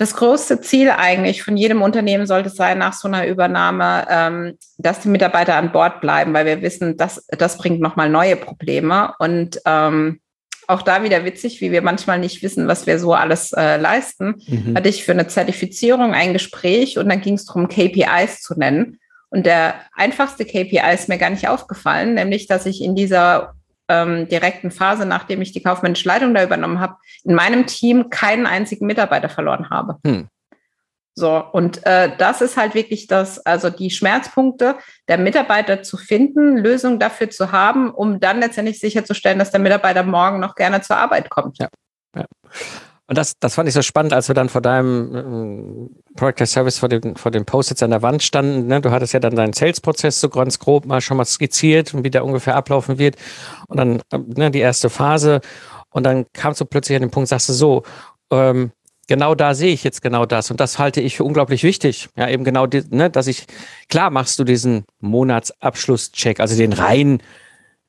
das größte Ziel eigentlich von jedem Unternehmen sollte sein, nach so einer Übernahme, ähm, dass die Mitarbeiter an Bord bleiben, weil wir wissen, dass das bringt nochmal neue Probleme. Und ähm, auch da wieder witzig, wie wir manchmal nicht wissen, was wir so alles äh, leisten, mhm. hatte ich für eine Zertifizierung ein Gespräch und dann ging es darum, KPIs zu nennen. Und der einfachste KPI ist mir gar nicht aufgefallen, nämlich, dass ich in dieser ähm, direkten Phase, nachdem ich die kaufmännische Leitung da übernommen habe, in meinem Team keinen einzigen Mitarbeiter verloren habe. Hm. So, und äh, das ist halt wirklich das, also die Schmerzpunkte der Mitarbeiter zu finden, Lösungen dafür zu haben, um dann letztendlich sicherzustellen, dass der Mitarbeiter morgen noch gerne zur Arbeit kommt. Ja. ja. Und das, das fand ich so spannend, als wir dann vor deinem äh, Product as Service vor dem, vor dem Post-its an der Wand standen. Ne? Du hattest ja dann deinen Sales-Prozess so ganz grob mal schon mal skizziert und wie der ungefähr ablaufen wird. Und dann ne, die erste Phase. Und dann kamst du plötzlich an den Punkt, sagst du so, ähm, genau da sehe ich jetzt genau das. Und das halte ich für unglaublich wichtig. Ja, eben genau, die, ne, dass ich, klar machst du diesen Monatsabschlusscheck, also den rein,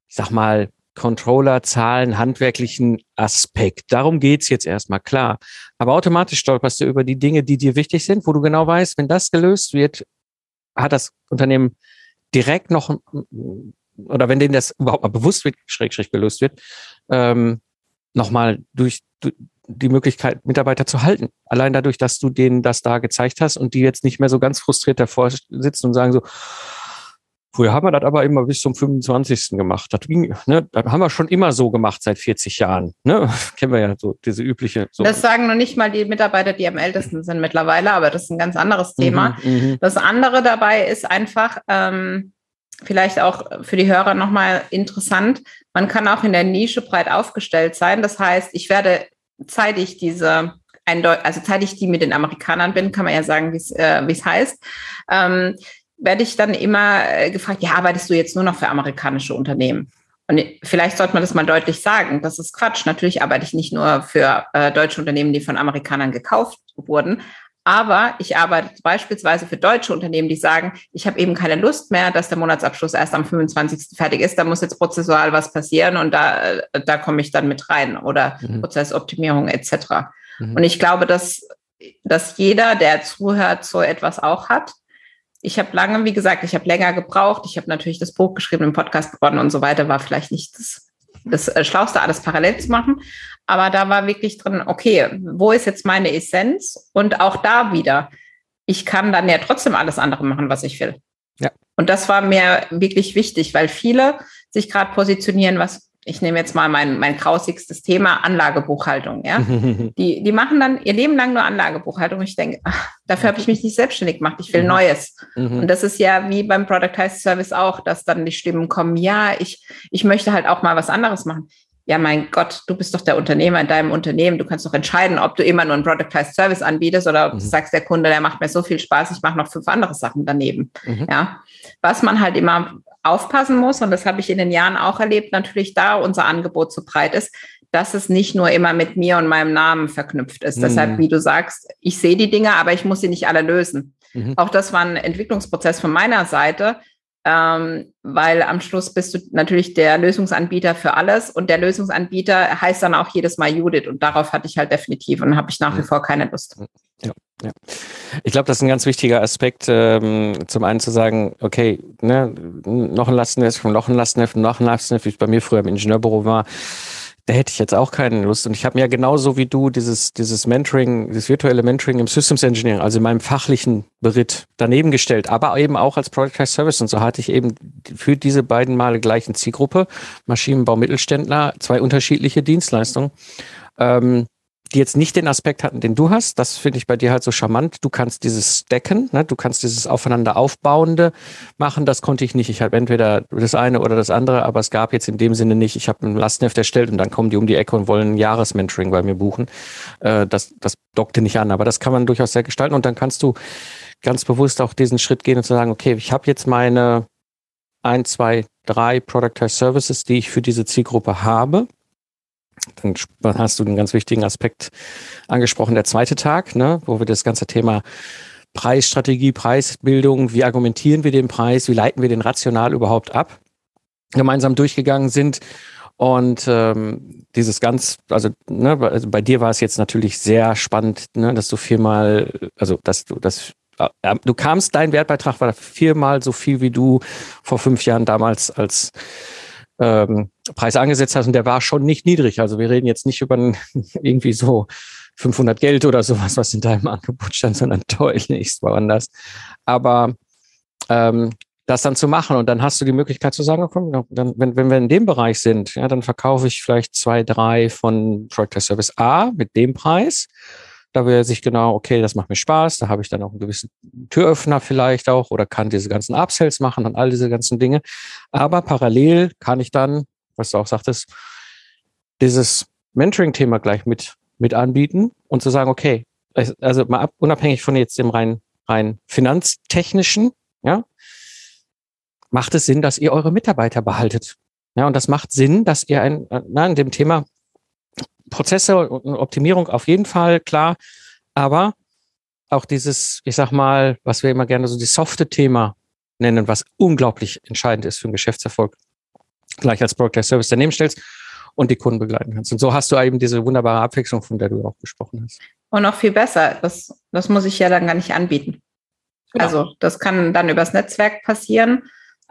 ich sag mal, Controller-Zahlen, handwerklichen Aspekt. Darum geht's jetzt erstmal, klar. Aber automatisch stolperst du über die Dinge, die dir wichtig sind, wo du genau weißt, wenn das gelöst wird, hat das Unternehmen direkt noch, oder wenn denen das überhaupt mal bewusst wird, schräg, schräg gelöst wird, ähm, nochmal durch, durch die Möglichkeit, Mitarbeiter zu halten. Allein dadurch, dass du denen das da gezeigt hast und die jetzt nicht mehr so ganz frustriert davor sitzen und sagen so, Früher haben wir das aber immer bis zum 25. gemacht. Das, ging, ne, das haben wir schon immer so gemacht seit 40 Jahren. Ne? (laughs) Kennen wir ja so diese übliche. So. Das sagen noch nicht mal die Mitarbeiter, die am ältesten sind mittlerweile, aber das ist ein ganz anderes Thema. Mhm, mhm. das andere dabei ist einfach, ähm, vielleicht auch für die Hörer nochmal interessant. Man kann auch in der Nische breit aufgestellt sein. Das heißt, ich werde zeitig diese also seit ich die mit den Amerikanern bin, kann man ja sagen, wie es äh, heißt. Ähm, werde ich dann immer äh, gefragt, ja, arbeitest du jetzt nur noch für amerikanische Unternehmen? Und vielleicht sollte man das mal deutlich sagen. Das ist Quatsch. Natürlich arbeite ich nicht nur für äh, deutsche Unternehmen, die von Amerikanern gekauft wurden, aber ich arbeite beispielsweise für deutsche Unternehmen, die sagen, ich habe eben keine Lust mehr, dass der Monatsabschluss erst am 25. fertig ist. Da muss jetzt prozessual was passieren und da, äh, da komme ich dann mit rein oder mhm. Prozessoptimierung etc. Mhm. Und ich glaube, dass, dass jeder, der zuhört, so etwas auch hat ich habe lange, wie gesagt, ich habe länger gebraucht. Ich habe natürlich das Buch geschrieben, den Podcast gewonnen und so weiter. War vielleicht nicht das, das äh, Schlauste, alles parallel zu machen. Aber da war wirklich drin, okay, wo ist jetzt meine Essenz? Und auch da wieder, ich kann dann ja trotzdem alles andere machen, was ich will. Ja. Und das war mir wirklich wichtig, weil viele sich gerade positionieren, was ich nehme jetzt mal mein, mein grausigstes Thema, Anlagebuchhaltung. Ja? (laughs) die, die machen dann ihr Leben lang nur Anlagebuchhaltung. Ich denke, ach, dafür habe ich mich nicht selbstständig gemacht. Ich will mhm. Neues. Mhm. Und das ist ja wie beim Productized Service auch, dass dann die Stimmen kommen, ja, ich, ich möchte halt auch mal was anderes machen. Ja, mein Gott, du bist doch der Unternehmer in deinem Unternehmen. Du kannst doch entscheiden, ob du immer nur einen Productized Service anbietest oder ob mhm. du sagst, der Kunde, der macht mir so viel Spaß, ich mache noch fünf andere Sachen daneben. Mhm. Ja, was man halt immer aufpassen muss, und das habe ich in den Jahren auch erlebt, natürlich da unser Angebot so breit ist, dass es nicht nur immer mit mir und meinem Namen verknüpft ist. Mhm. Deshalb, wie du sagst, ich sehe die Dinge, aber ich muss sie nicht alle lösen. Mhm. Auch das war ein Entwicklungsprozess von meiner Seite, ähm, weil am Schluss bist du natürlich der Lösungsanbieter für alles und der Lösungsanbieter heißt dann auch jedes Mal Judith und darauf hatte ich halt definitiv und habe ich nach wie vor keine Lust. Ja, ja. Ich glaube, das ist ein ganz wichtiger Aspekt, ähm, zum einen zu sagen, okay, ne, noch ein Lastenheft, noch ein Lastenheft, noch ein Lastenheft, wie es bei mir früher im Ingenieurbüro war, da hätte ich jetzt auch keine Lust. Und ich habe mir ja genauso wie du dieses, dieses Mentoring, dieses virtuelle Mentoring im Systems Engineering, also in meinem fachlichen Beritt daneben gestellt, aber eben auch als Product Service. Und so hatte ich eben für diese beiden Male gleichen Zielgruppe, Maschinenbau Mittelständler, zwei unterschiedliche Dienstleistungen. Ähm, die jetzt nicht den Aspekt hatten, den du hast. Das finde ich bei dir halt so charmant. Du kannst dieses Stacken, ne? du kannst dieses aufeinander aufbauende machen. Das konnte ich nicht. Ich habe entweder das eine oder das andere, aber es gab jetzt in dem Sinne nicht. Ich habe ein Lastenheft erstellt und dann kommen die um die Ecke und wollen ein Jahresmentoring bei mir buchen. Äh, das, das dockte nicht an, aber das kann man durchaus sehr gestalten und dann kannst du ganz bewusst auch diesen Schritt gehen und zu sagen, okay, ich habe jetzt meine ein, zwei, drei Productized Services, die ich für diese Zielgruppe habe dann hast du einen ganz wichtigen Aspekt angesprochen, der zweite Tag, ne, wo wir das ganze Thema Preisstrategie, Preisbildung, wie argumentieren wir den Preis, wie leiten wir den rational überhaupt ab, gemeinsam durchgegangen sind. Und ähm, dieses ganz, also, ne, also bei dir war es jetzt natürlich sehr spannend, ne, dass du viermal, also dass du das äh, du kamst, dein Wertbeitrag war viermal so viel wie du vor fünf Jahren damals als ähm, Preis angesetzt hast und der war schon nicht niedrig. Also wir reden jetzt nicht über (laughs) irgendwie so 500 Geld oder sowas, was in deinem (laughs) Angebot stand, sondern deutlichst woanders. Aber ähm, das dann zu machen und dann hast du die Möglichkeit zu sagen, komm, dann, wenn, wenn wir in dem Bereich sind, ja, dann verkaufe ich vielleicht zwei, drei von Project Service A mit dem Preis. Da weiß ich genau, okay, das macht mir Spaß, da habe ich dann auch einen gewissen Türöffner vielleicht auch oder kann diese ganzen Upsells machen und all diese ganzen Dinge. Aber parallel kann ich dann, was du auch sagtest, dieses Mentoring-Thema gleich mit, mit anbieten und zu sagen, okay, also mal ab, unabhängig von jetzt dem rein, rein finanztechnischen, ja, macht es Sinn, dass ihr eure Mitarbeiter behaltet. Ja, und das macht Sinn, dass ihr ein, na, in dem Thema Prozesse und Optimierung auf jeden Fall, klar, aber auch dieses, ich sag mal, was wir immer gerne so die softe Thema nennen, was unglaublich entscheidend ist für den Geschäftserfolg, gleich als Product Service daneben stellst und die Kunden begleiten kannst. Und so hast du eben diese wunderbare Abwechslung, von der du auch gesprochen hast. Und noch viel besser, das, das muss ich ja dann gar nicht anbieten. Genau. Also das kann dann übers Netzwerk passieren.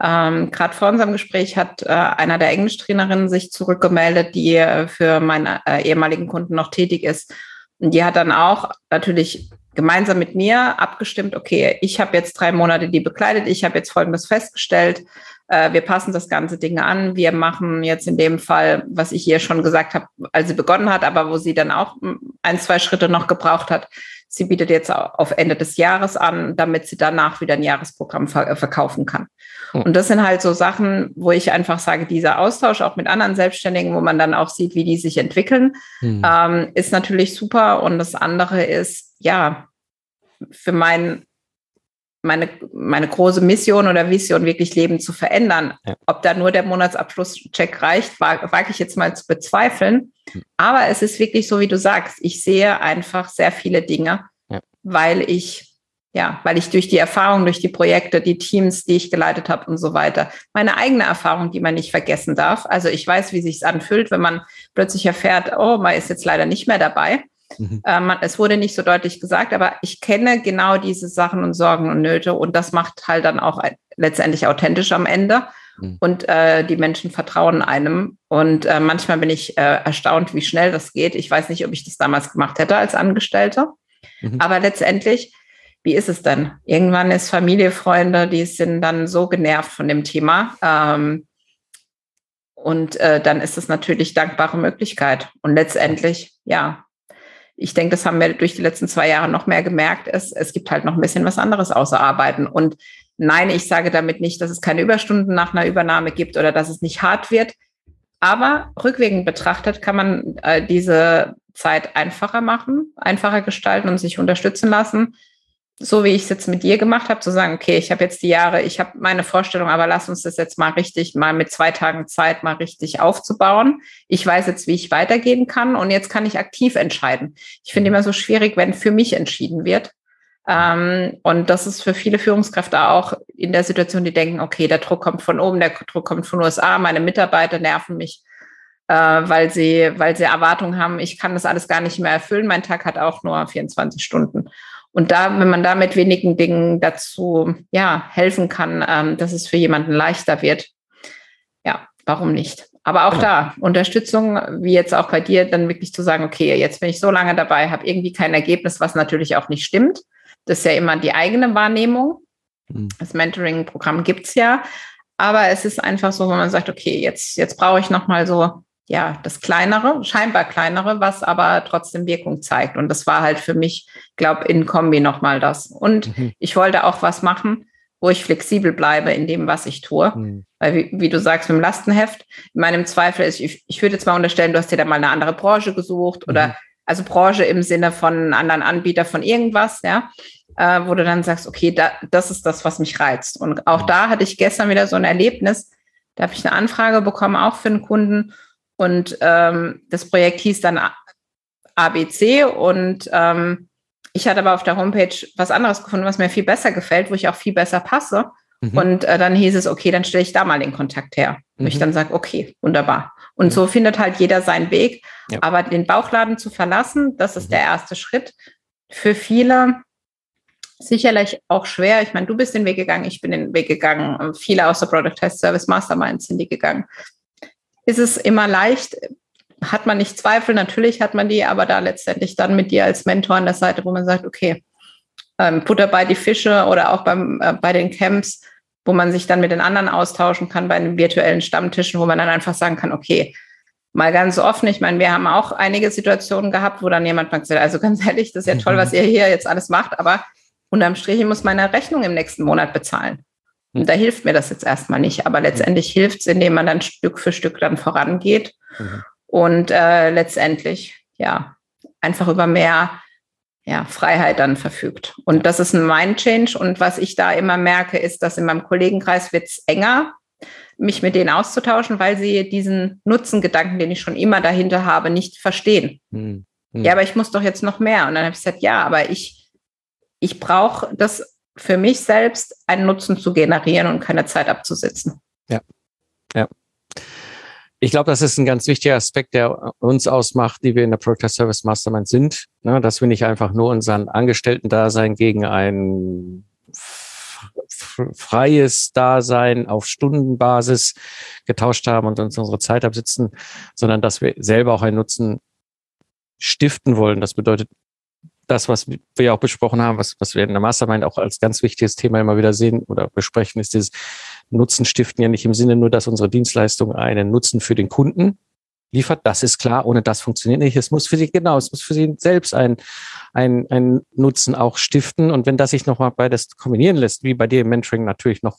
Ähm, Gerade vor unserem Gespräch hat äh, einer der Englischtrainerinnen sich zurückgemeldet, die äh, für meinen äh, ehemaligen Kunden noch tätig ist. Und die hat dann auch natürlich gemeinsam mit mir abgestimmt, okay, ich habe jetzt drei Monate die bekleidet, ich habe jetzt Folgendes festgestellt, äh, wir passen das ganze Ding an, wir machen jetzt in dem Fall, was ich ihr schon gesagt habe, als sie begonnen hat, aber wo sie dann auch ein, zwei Schritte noch gebraucht hat, sie bietet jetzt auf Ende des Jahres an, damit sie danach wieder ein Jahresprogramm verkaufen kann. Hm. Und das sind halt so Sachen, wo ich einfach sage, dieser Austausch auch mit anderen Selbstständigen, wo man dann auch sieht, wie die sich entwickeln, hm. ähm, ist natürlich super. Und das andere ist, ja, für mein, meine, meine große Mission oder Vision, wirklich Leben zu verändern. Ja. Ob da nur der Monatsabschlusscheck reicht, wage ich jetzt mal zu bezweifeln. Hm. Aber es ist wirklich so, wie du sagst, ich sehe einfach sehr viele Dinge, ja. weil ich ja, weil ich durch die Erfahrung, durch die Projekte, die Teams, die ich geleitet habe und so weiter, meine eigene Erfahrung, die man nicht vergessen darf. Also ich weiß, wie sich's anfühlt, wenn man plötzlich erfährt, oh, man ist jetzt leider nicht mehr dabei. Mhm. Äh, man, es wurde nicht so deutlich gesagt, aber ich kenne genau diese Sachen und Sorgen und Nöte und das macht halt dann auch letztendlich authentisch am Ende. Mhm. Und äh, die Menschen vertrauen einem. Und äh, manchmal bin ich äh, erstaunt, wie schnell das geht. Ich weiß nicht, ob ich das damals gemacht hätte als Angestellter. Mhm. Aber letztendlich wie ist es denn? Irgendwann ist Familie, Freunde, die sind dann so genervt von dem Thema. Ähm, und äh, dann ist es natürlich dankbare Möglichkeit. Und letztendlich, ja, ich denke, das haben wir durch die letzten zwei Jahre noch mehr gemerkt. Es, es gibt halt noch ein bisschen was anderes außer Arbeiten. Und nein, ich sage damit nicht, dass es keine Überstunden nach einer Übernahme gibt oder dass es nicht hart wird. Aber rückwirkend betrachtet kann man äh, diese Zeit einfacher machen, einfacher gestalten und sich unterstützen lassen so wie ich es jetzt mit dir gemacht habe, zu sagen, okay, ich habe jetzt die Jahre, ich habe meine Vorstellung, aber lass uns das jetzt mal richtig, mal mit zwei Tagen Zeit mal richtig aufzubauen. Ich weiß jetzt, wie ich weitergehen kann und jetzt kann ich aktiv entscheiden. Ich finde immer so schwierig, wenn für mich entschieden wird. Ähm, und das ist für viele Führungskräfte auch in der Situation, die denken, okay, der Druck kommt von oben, der Druck kommt von USA, meine Mitarbeiter nerven mich, äh, weil sie, weil sie Erwartungen haben, ich kann das alles gar nicht mehr erfüllen. Mein Tag hat auch nur 24 Stunden. Und da, wenn man da mit wenigen Dingen dazu ja, helfen kann, ähm, dass es für jemanden leichter wird, ja, warum nicht? Aber auch da, Unterstützung, wie jetzt auch bei dir, dann wirklich zu sagen, okay, jetzt bin ich so lange dabei, habe irgendwie kein Ergebnis, was natürlich auch nicht stimmt. Das ist ja immer die eigene Wahrnehmung. Mhm. Das Mentoring-Programm gibt's ja. Aber es ist einfach so, wenn man sagt, okay, jetzt, jetzt brauche ich nochmal so ja, das kleinere, scheinbar kleinere, was aber trotzdem Wirkung zeigt. Und das war halt für mich, glaube in Kombi nochmal das. Und mhm. ich wollte auch was machen, wo ich flexibel bleibe in dem, was ich tue. Mhm. Weil, wie, wie, du sagst, mit dem Lastenheft, in meinem Zweifel ist, ich, ich würde jetzt mal unterstellen, du hast dir da mal eine andere Branche gesucht oder mhm. also Branche im Sinne von einem anderen Anbieter von irgendwas, ja, äh, wo du dann sagst, okay, da, das ist das, was mich reizt. Und auch mhm. da hatte ich gestern wieder so ein Erlebnis, da habe ich eine Anfrage bekommen, auch für einen Kunden, und ähm, das Projekt hieß dann ABC und ähm, ich hatte aber auf der Homepage was anderes gefunden, was mir viel besser gefällt, wo ich auch viel besser passe. Mhm. Und äh, dann hieß es, okay, dann stelle ich da mal den Kontakt her. Mhm. Und ich mhm. dann sage, okay, wunderbar. Und mhm. so findet halt jeder seinen Weg. Ja. Aber den Bauchladen zu verlassen, das ist mhm. der erste Schritt. Für viele sicherlich auch schwer. Ich meine, du bist den Weg gegangen, ich bin den Weg gegangen. Viele aus der Product Test Service Mastermind sind die gegangen ist es immer leicht, hat man nicht Zweifel, natürlich hat man die, aber da letztendlich dann mit dir als Mentor an der Seite, wo man sagt, okay, ähm, Butter bei die Fische oder auch beim, äh, bei den Camps, wo man sich dann mit den anderen austauschen kann, bei den virtuellen Stammtischen, wo man dann einfach sagen kann, okay, mal ganz offen. Ich meine, wir haben auch einige Situationen gehabt, wo dann jemand mal gesagt hat, also ganz (laughs) ehrlich, das ist ja toll, was ihr hier jetzt alles macht, aber unterm Strich muss meine Rechnung im nächsten Monat bezahlen. Da hilft mir das jetzt erstmal nicht. Aber letztendlich hilft es, indem man dann Stück für Stück dann vorangeht mhm. und äh, letztendlich, ja, einfach über mehr ja, Freiheit dann verfügt. Und das ist ein Mind-Change. Und was ich da immer merke, ist, dass in meinem Kollegenkreis wird es enger, mich mit denen auszutauschen, weil sie diesen Nutzengedanken, den ich schon immer dahinter habe, nicht verstehen. Mhm. Ja, aber ich muss doch jetzt noch mehr. Und dann habe ich gesagt, ja, aber ich, ich brauche das für mich selbst, einen Nutzen zu generieren und keine Zeit abzusitzen. Ja, ja. Ich glaube, das ist ein ganz wichtiger Aspekt, der uns ausmacht, die wir in der Product Service Mastermind sind, ne, dass wir nicht einfach nur unseren Angestellten-Dasein gegen ein freies Dasein auf Stundenbasis getauscht haben und uns unsere Zeit absitzen, sondern dass wir selber auch einen Nutzen stiften wollen. Das bedeutet, das, was wir auch besprochen haben, was, was wir in der Mastermind auch als ganz wichtiges Thema immer wieder sehen oder besprechen, ist dieses Nutzen stiften ja nicht im Sinne nur, dass unsere Dienstleistung einen Nutzen für den Kunden liefert. Das ist klar. Ohne das funktioniert nicht. Es muss für sie, genau, es muss für sie selbst ein, ein, ein Nutzen auch stiften. Und wenn das sich nochmal beides kombinieren lässt, wie bei dir im Mentoring natürlich noch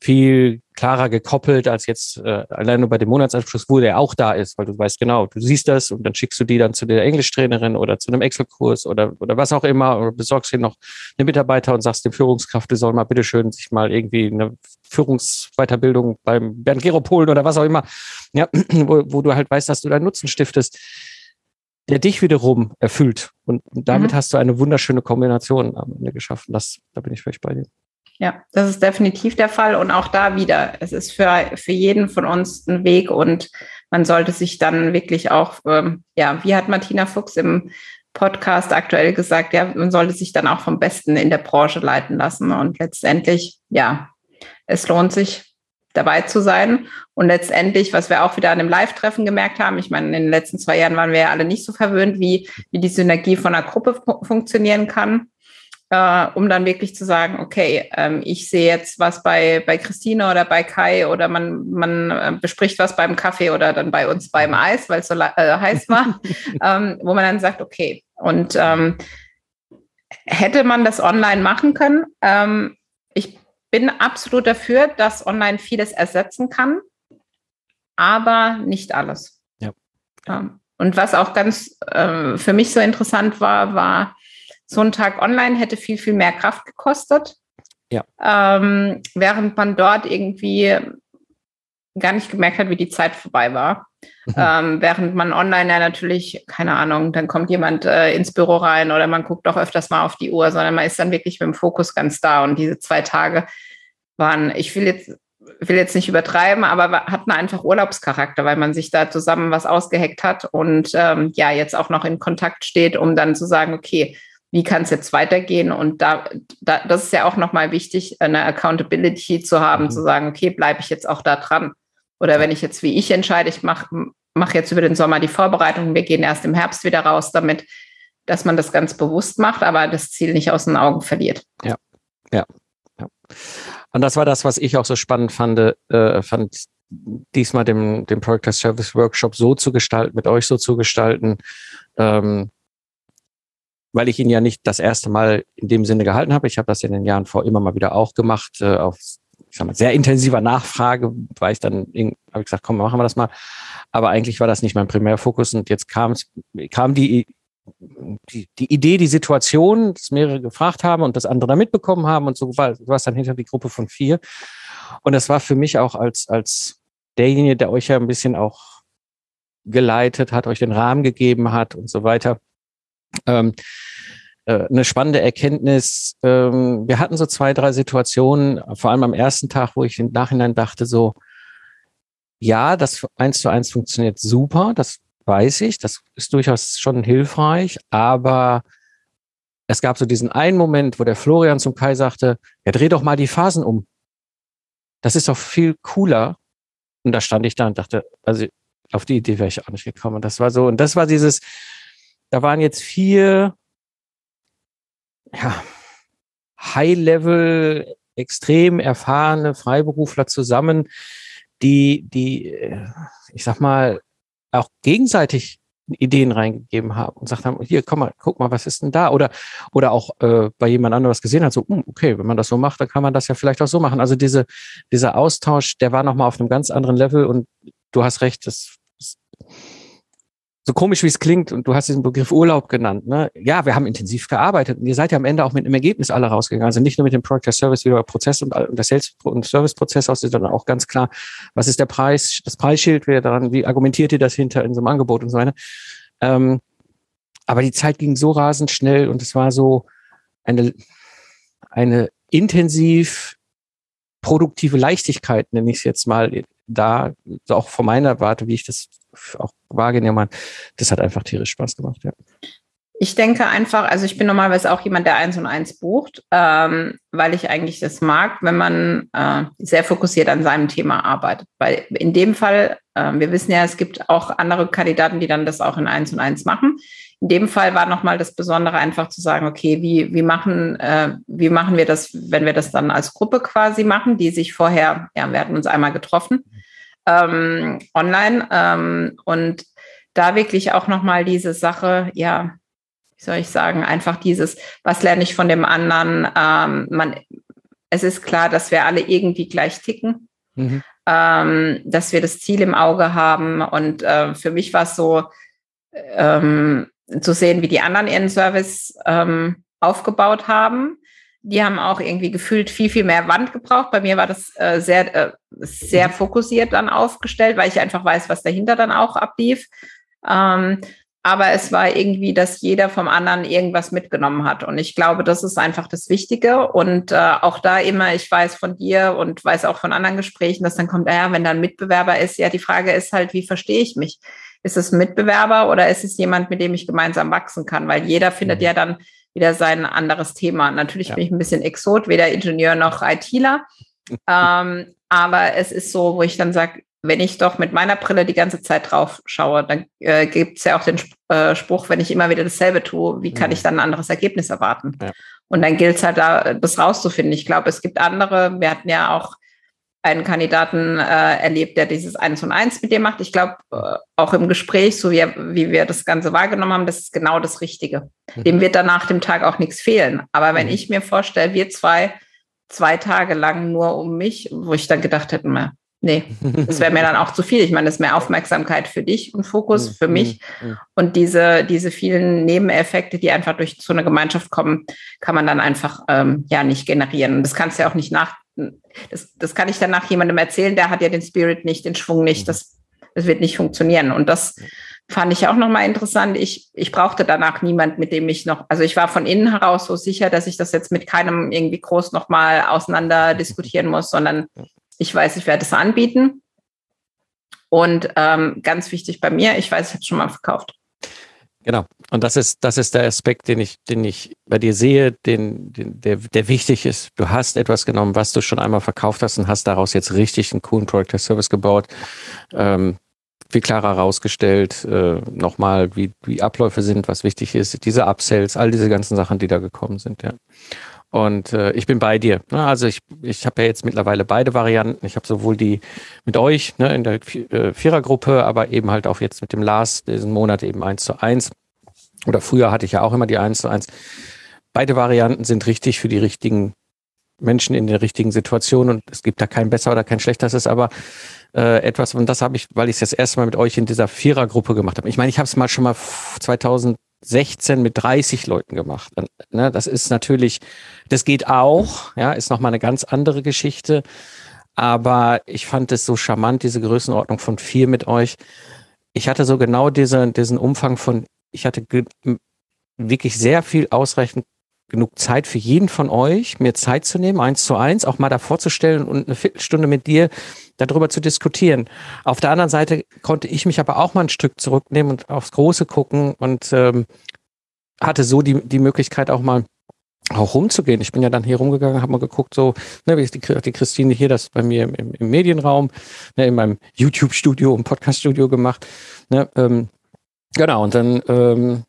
viel klarer gekoppelt als jetzt äh, allein nur bei dem Monatsabschluss, wo der auch da ist, weil du weißt genau, du siehst das und dann schickst du die dann zu der Englischtrainerin oder zu einem Excel-Kurs oder, oder was auch immer oder besorgst dir noch eine Mitarbeiter und sagst dem Führungskraft, du soll mal bitteschön sich mal irgendwie eine Führungsweiterbildung beim Bernd Gerob holen oder was auch immer, ja, wo, wo du halt weißt, dass du deinen Nutzen stiftest, der dich wiederum erfüllt. Und, und damit mhm. hast du eine wunderschöne Kombination am Ende geschaffen. Das, da bin ich völlig bei dir. Ja, das ist definitiv der Fall. Und auch da wieder, es ist für, für jeden von uns ein Weg und man sollte sich dann wirklich auch, ähm, ja, wie hat Martina Fuchs im Podcast aktuell gesagt, ja, man sollte sich dann auch vom Besten in der Branche leiten lassen. Und letztendlich, ja, es lohnt sich, dabei zu sein. Und letztendlich, was wir auch wieder an dem Live-Treffen gemerkt haben, ich meine, in den letzten zwei Jahren waren wir ja alle nicht so verwöhnt, wie, wie die Synergie von einer Gruppe funktionieren kann äh, um dann wirklich zu sagen, okay, ähm, ich sehe jetzt was bei, bei Christine oder bei Kai oder man, man äh, bespricht was beim Kaffee oder dann bei uns beim Eis, weil es so äh, heiß war, (laughs) ähm, wo man dann sagt, okay, und ähm, hätte man das online machen können? Ähm, ich bin absolut dafür, dass online vieles ersetzen kann, aber nicht alles. Ja. Ähm, und was auch ganz äh, für mich so interessant war, war, so ein Tag online hätte viel, viel mehr Kraft gekostet. Ja. Ähm, während man dort irgendwie gar nicht gemerkt hat, wie die Zeit vorbei war. Mhm. Ähm, während man online ja natürlich, keine Ahnung, dann kommt jemand äh, ins Büro rein oder man guckt doch öfters mal auf die Uhr, sondern man ist dann wirklich mit dem Fokus ganz da. Und diese zwei Tage waren, ich will jetzt, will jetzt nicht übertreiben, aber hatten einfach Urlaubscharakter, weil man sich da zusammen was ausgeheckt hat und ähm, ja, jetzt auch noch in Kontakt steht, um dann zu sagen, okay, wie kann es jetzt weitergehen? Und da, da, das ist ja auch nochmal wichtig, eine Accountability zu haben, mhm. zu sagen, okay, bleibe ich jetzt auch da dran? Oder wenn ich jetzt wie ich entscheide, ich mache mach jetzt über den Sommer die Vorbereitung, wir gehen erst im Herbst wieder raus damit, dass man das ganz bewusst macht, aber das Ziel nicht aus den Augen verliert. Ja, ja. ja. Und das war das, was ich auch so spannend fand, äh, fand diesmal dem, dem Product Service Workshop so zu gestalten, mit euch so zu gestalten, ähm, weil ich ihn ja nicht das erste Mal in dem Sinne gehalten habe. Ich habe das in den Jahren vor immer mal wieder auch gemacht, äh, auf ich sag mal, sehr intensiver Nachfrage, weil ich dann habe ich gesagt, komm, machen wir das mal. Aber eigentlich war das nicht mein Primärfokus und jetzt kam kam die, die, die Idee, die Situation, dass mehrere gefragt haben und das andere da mitbekommen haben und so war, du warst dann hinter die Gruppe von vier. Und das war für mich auch als, als derjenige, der euch ja ein bisschen auch geleitet hat, euch den Rahmen gegeben hat und so weiter, ähm, äh, eine spannende Erkenntnis. Ähm, wir hatten so zwei, drei Situationen, vor allem am ersten Tag, wo ich im Nachhinein dachte so, ja, das eins zu eins funktioniert super, das weiß ich, das ist durchaus schon hilfreich, aber es gab so diesen einen Moment, wo der Florian zum Kai sagte, ja, dreh doch mal die Phasen um. Das ist doch viel cooler. Und da stand ich da und dachte, also auf die Idee wäre ich auch nicht gekommen. Und das war so, und das war dieses, da waren jetzt vier ja, High-Level, extrem erfahrene Freiberufler zusammen, die, die, ich sag mal, auch gegenseitig Ideen reingegeben haben und sagt haben, hier, komm mal, guck mal, was ist denn da? Oder, oder auch äh, bei jemand anderem was gesehen hat, so, hm, okay, wenn man das so macht, dann kann man das ja vielleicht auch so machen. Also diese, dieser Austausch, der war nochmal auf einem ganz anderen Level und du hast recht, das, das so komisch wie es klingt, und du hast diesen Begriff Urlaub genannt, ne? Ja, wir haben intensiv gearbeitet und ihr seid ja am Ende auch mit einem Ergebnis alle rausgegangen. Also nicht nur mit dem Product Service wie der Prozess und, und der Sales und Service Prozess aussieht, sondern auch ganz klar, was ist der Preis, das Preisschild, wer daran, wie argumentiert ihr das hinter in so einem Angebot und so weiter. Ähm, aber die Zeit ging so rasend schnell und es war so eine, eine intensiv produktive Leichtigkeit, nenne ich es jetzt mal, da, auch von meiner Warte, wie ich das auch wahrgenommen habe, das hat einfach tierisch Spaß gemacht, ja. Ich denke einfach, also ich bin normalerweise auch jemand, der eins und eins bucht, ähm, weil ich eigentlich das mag, wenn man äh, sehr fokussiert an seinem Thema arbeitet. Weil in dem Fall, äh, wir wissen ja, es gibt auch andere Kandidaten, die dann das auch in eins und eins machen. In dem Fall war nochmal das Besondere einfach zu sagen, okay, wie, wie, machen, äh, wie machen wir das, wenn wir das dann als Gruppe quasi machen, die sich vorher, ja, wir hatten uns einmal getroffen ähm, online ähm, und da wirklich auch nochmal diese Sache, ja, wie soll ich sagen, einfach dieses, was lerne ich von dem anderen? Ähm, man, es ist klar, dass wir alle irgendwie gleich ticken, mhm. ähm, dass wir das Ziel im Auge haben. Und äh, für mich war es so, ähm, zu sehen, wie die anderen ihren Service ähm, aufgebaut haben. Die haben auch irgendwie gefühlt viel, viel mehr Wand gebraucht. Bei mir war das äh, sehr, äh, sehr mhm. fokussiert dann aufgestellt, weil ich einfach weiß, was dahinter dann auch ablief. Ähm, aber es war irgendwie, dass jeder vom anderen irgendwas mitgenommen hat. Und ich glaube, das ist einfach das Wichtige. Und äh, auch da immer, ich weiß von dir und weiß auch von anderen Gesprächen, dass dann kommt, ja, wenn da ein Mitbewerber ist, ja, die Frage ist halt, wie verstehe ich mich? Ist es ein Mitbewerber oder ist es jemand, mit dem ich gemeinsam wachsen kann? Weil jeder findet mhm. ja dann wieder sein anderes Thema. Natürlich ja. bin ich ein bisschen Exot, weder Ingenieur noch ITler. (laughs) ähm, aber es ist so, wo ich dann sage, wenn ich doch mit meiner Brille die ganze Zeit drauf schaue, dann äh, gibt es ja auch den äh, Spruch, wenn ich immer wieder dasselbe tue, wie kann mhm. ich dann ein anderes Ergebnis erwarten? Ja. Und dann gilt es halt da, das rauszufinden. Ich glaube, es gibt andere, wir hatten ja auch einen Kandidaten äh, erlebt, der dieses Eins und Eins mit dir macht. Ich glaube, äh, auch im Gespräch, so wie, wie wir das Ganze wahrgenommen haben, das ist genau das Richtige. Mhm. Dem wird dann nach dem Tag auch nichts fehlen. Aber wenn mhm. ich mir vorstelle, wir zwei, zwei Tage lang nur um mich, wo ich dann gedacht hätte, na, nee, das wäre mir dann auch zu viel. Ich meine, das ist mehr Aufmerksamkeit für dich und Fokus mhm. für mich. Mhm. Und diese, diese vielen Nebeneffekte, die einfach durch so eine Gemeinschaft kommen, kann man dann einfach ähm, ja nicht generieren. Und das kannst du ja auch nicht nach, das, das kann ich dann nach jemandem erzählen, der hat ja den Spirit nicht, den Schwung nicht, mhm. das, das wird nicht funktionieren. Und das fand ich auch nochmal interessant. Ich, ich brauchte danach niemand, mit dem ich noch, also ich war von innen heraus so sicher, dass ich das jetzt mit keinem irgendwie groß nochmal auseinander diskutieren muss, sondern ich weiß, ich werde es anbieten. Und ähm, ganz wichtig bei mir, ich weiß, ich habe es schon mal verkauft. Genau. Und das ist, das ist der Aspekt, den ich, den ich bei dir sehe, den, den, der, der wichtig ist. Du hast etwas genommen, was du schon einmal verkauft hast und hast daraus jetzt richtig einen coolen Product Service gebaut. Ähm, viel klarer herausgestellt, äh, nochmal, wie, wie Abläufe sind, was wichtig ist, diese Upsells, all diese ganzen Sachen, die da gekommen sind, ja. Und äh, ich bin bei dir. Ne? Also ich, ich habe ja jetzt mittlerweile beide Varianten. Ich habe sowohl die mit euch ne, in der äh, Vierergruppe, aber eben halt auch jetzt mit dem Lars diesen Monat eben eins zu eins. Oder früher hatte ich ja auch immer die eins zu eins. Beide Varianten sind richtig für die richtigen Menschen in der richtigen Situation und es gibt da kein besser oder kein schlechter. Das ist aber äh, etwas, und das habe ich, weil ich es das erste Mal mit euch in dieser Vierergruppe gemacht habe. Ich meine, ich habe es mal schon mal 2000 16 mit 30 Leuten gemacht. Ne, das ist natürlich, das geht auch, ja, ist nochmal eine ganz andere Geschichte. Aber ich fand es so charmant, diese Größenordnung von vier mit euch. Ich hatte so genau diese, diesen Umfang von, ich hatte wirklich sehr viel ausreichend genug Zeit für jeden von euch, mir Zeit zu nehmen, eins zu eins, auch mal da vorzustellen und eine Viertelstunde mit dir darüber zu diskutieren. Auf der anderen Seite konnte ich mich aber auch mal ein Stück zurücknehmen und aufs Große gucken und ähm, hatte so die, die Möglichkeit auch mal auch rumzugehen. Ich bin ja dann hier rumgegangen, habe mal geguckt, so, ne, wie ist die, die Christine hier das bei mir im, im Medienraum, ne, in meinem YouTube-Studio und Podcast-Studio gemacht. Ne, ähm, genau, und dann ähm,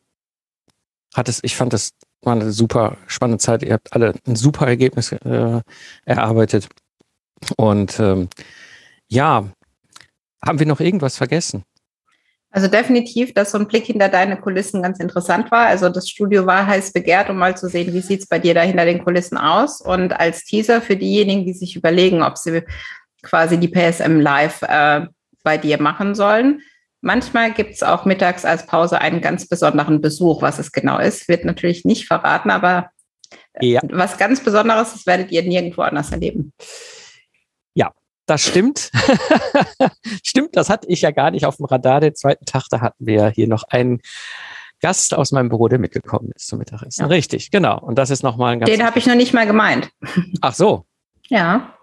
hat es, ich fand das war eine super spannende Zeit. Ihr habt alle ein super Ergebnis äh, erarbeitet. Und ähm, ja, haben wir noch irgendwas vergessen? Also definitiv, dass so ein Blick hinter deine Kulissen ganz interessant war. Also das Studio war heiß begehrt, um mal zu sehen, wie sieht es bei dir da hinter den Kulissen aus. Und als Teaser für diejenigen, die sich überlegen, ob sie quasi die PSM live äh, bei dir machen sollen. Manchmal gibt es auch mittags als Pause einen ganz besonderen Besuch. Was es genau ist, wird natürlich nicht verraten, aber ja. was ganz Besonderes, das werdet ihr nirgendwo anders erleben. Das stimmt. (laughs) stimmt, das hatte ich ja gar nicht auf dem Radar. Den zweiten Tag, da hatten wir hier noch einen Gast aus meinem Büro, der mitgekommen ist zum Mittagessen. Ja. Richtig, genau. Und das ist nochmal ein ganz. Den habe ich noch nicht mal gemeint. Ach so. Ja.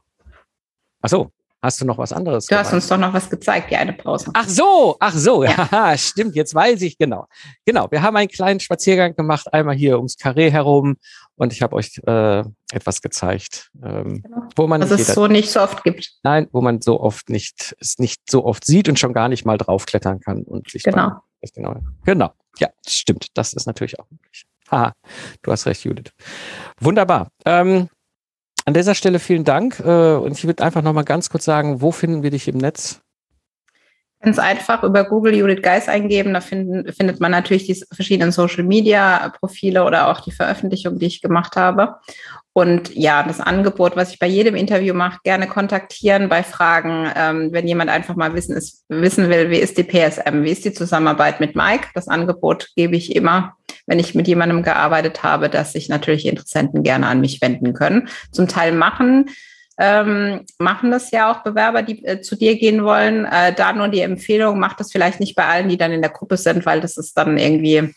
Ach so. Hast du noch was anderes? Du gemeint? hast uns doch noch was gezeigt, die eine Pause. Ach so, ach so, ja, (laughs) ja stimmt, jetzt weiß ich genau. Genau, wir haben einen kleinen Spaziergang gemacht, einmal hier ums Karree herum und ich habe euch äh, etwas gezeigt, ähm, genau. wo man was es so nicht so oft gibt. Nein, wo man so oft nicht es nicht so oft sieht und schon gar nicht mal draufklettern kann und genau. genau genau ja stimmt, das ist natürlich auch möglich. Haha, du hast recht, Judith. Wunderbar. Ähm, an dieser Stelle vielen Dank. Äh, und ich würde einfach noch mal ganz kurz sagen, wo finden wir dich im Netz? Ganz einfach über Google Judith Geis eingeben. Da finden, findet man natürlich die verschiedenen Social Media Profile oder auch die Veröffentlichung, die ich gemacht habe. Und ja, das Angebot, was ich bei jedem Interview mache, gerne kontaktieren bei Fragen. Ähm, wenn jemand einfach mal wissen, ist, wissen will, wie ist die PSM, wie ist die Zusammenarbeit mit Mike? Das Angebot gebe ich immer, wenn ich mit jemandem gearbeitet habe, dass sich natürlich Interessenten gerne an mich wenden können. Zum Teil machen ähm, machen das ja auch Bewerber, die äh, zu dir gehen wollen. Äh, da nur die Empfehlung, macht das vielleicht nicht bei allen, die dann in der Gruppe sind, weil das ist dann irgendwie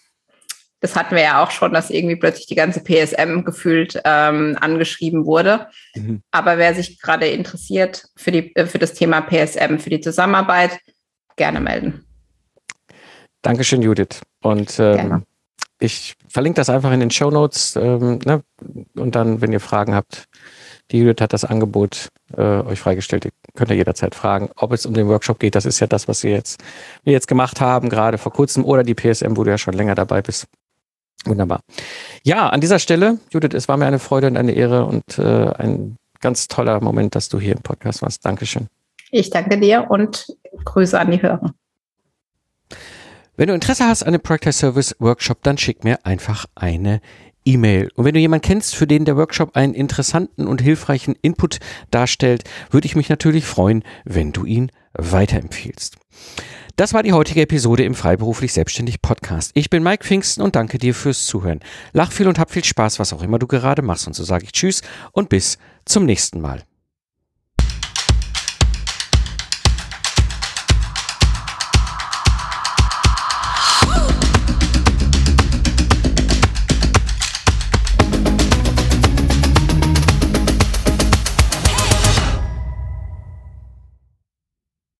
das hatten wir ja auch schon, dass irgendwie plötzlich die ganze PSM gefühlt ähm, angeschrieben wurde. Mhm. Aber wer sich gerade interessiert für, die, äh, für das Thema PSM, für die Zusammenarbeit, gerne melden. Dankeschön, Judith. Und ähm, ich verlinke das einfach in den Show Notes. Ähm, ne? Und dann, wenn ihr Fragen habt, die Judith hat das Angebot äh, euch freigestellt. Ihr könnt ihr jederzeit fragen, ob es um den Workshop geht. Das ist ja das, was wir jetzt, wir jetzt gemacht haben, gerade vor kurzem, oder die PSM, wo du ja schon länger dabei bist. Wunderbar. Ja, an dieser Stelle, Judith, es war mir eine Freude und eine Ehre und äh, ein ganz toller Moment, dass du hier im Podcast warst. Dankeschön. Ich danke dir und Grüße an die Hörer. Wenn du Interesse hast an dem Project Service Workshop, dann schick mir einfach eine E-Mail. Und wenn du jemanden kennst, für den der Workshop einen interessanten und hilfreichen Input darstellt, würde ich mich natürlich freuen, wenn du ihn weiterempfiehlst. Das war die heutige Episode im Freiberuflich Selbstständig Podcast. Ich bin Mike Pfingsten und danke dir fürs Zuhören. Lach viel und hab viel Spaß, was auch immer du gerade machst. Und so sage ich Tschüss und bis zum nächsten Mal.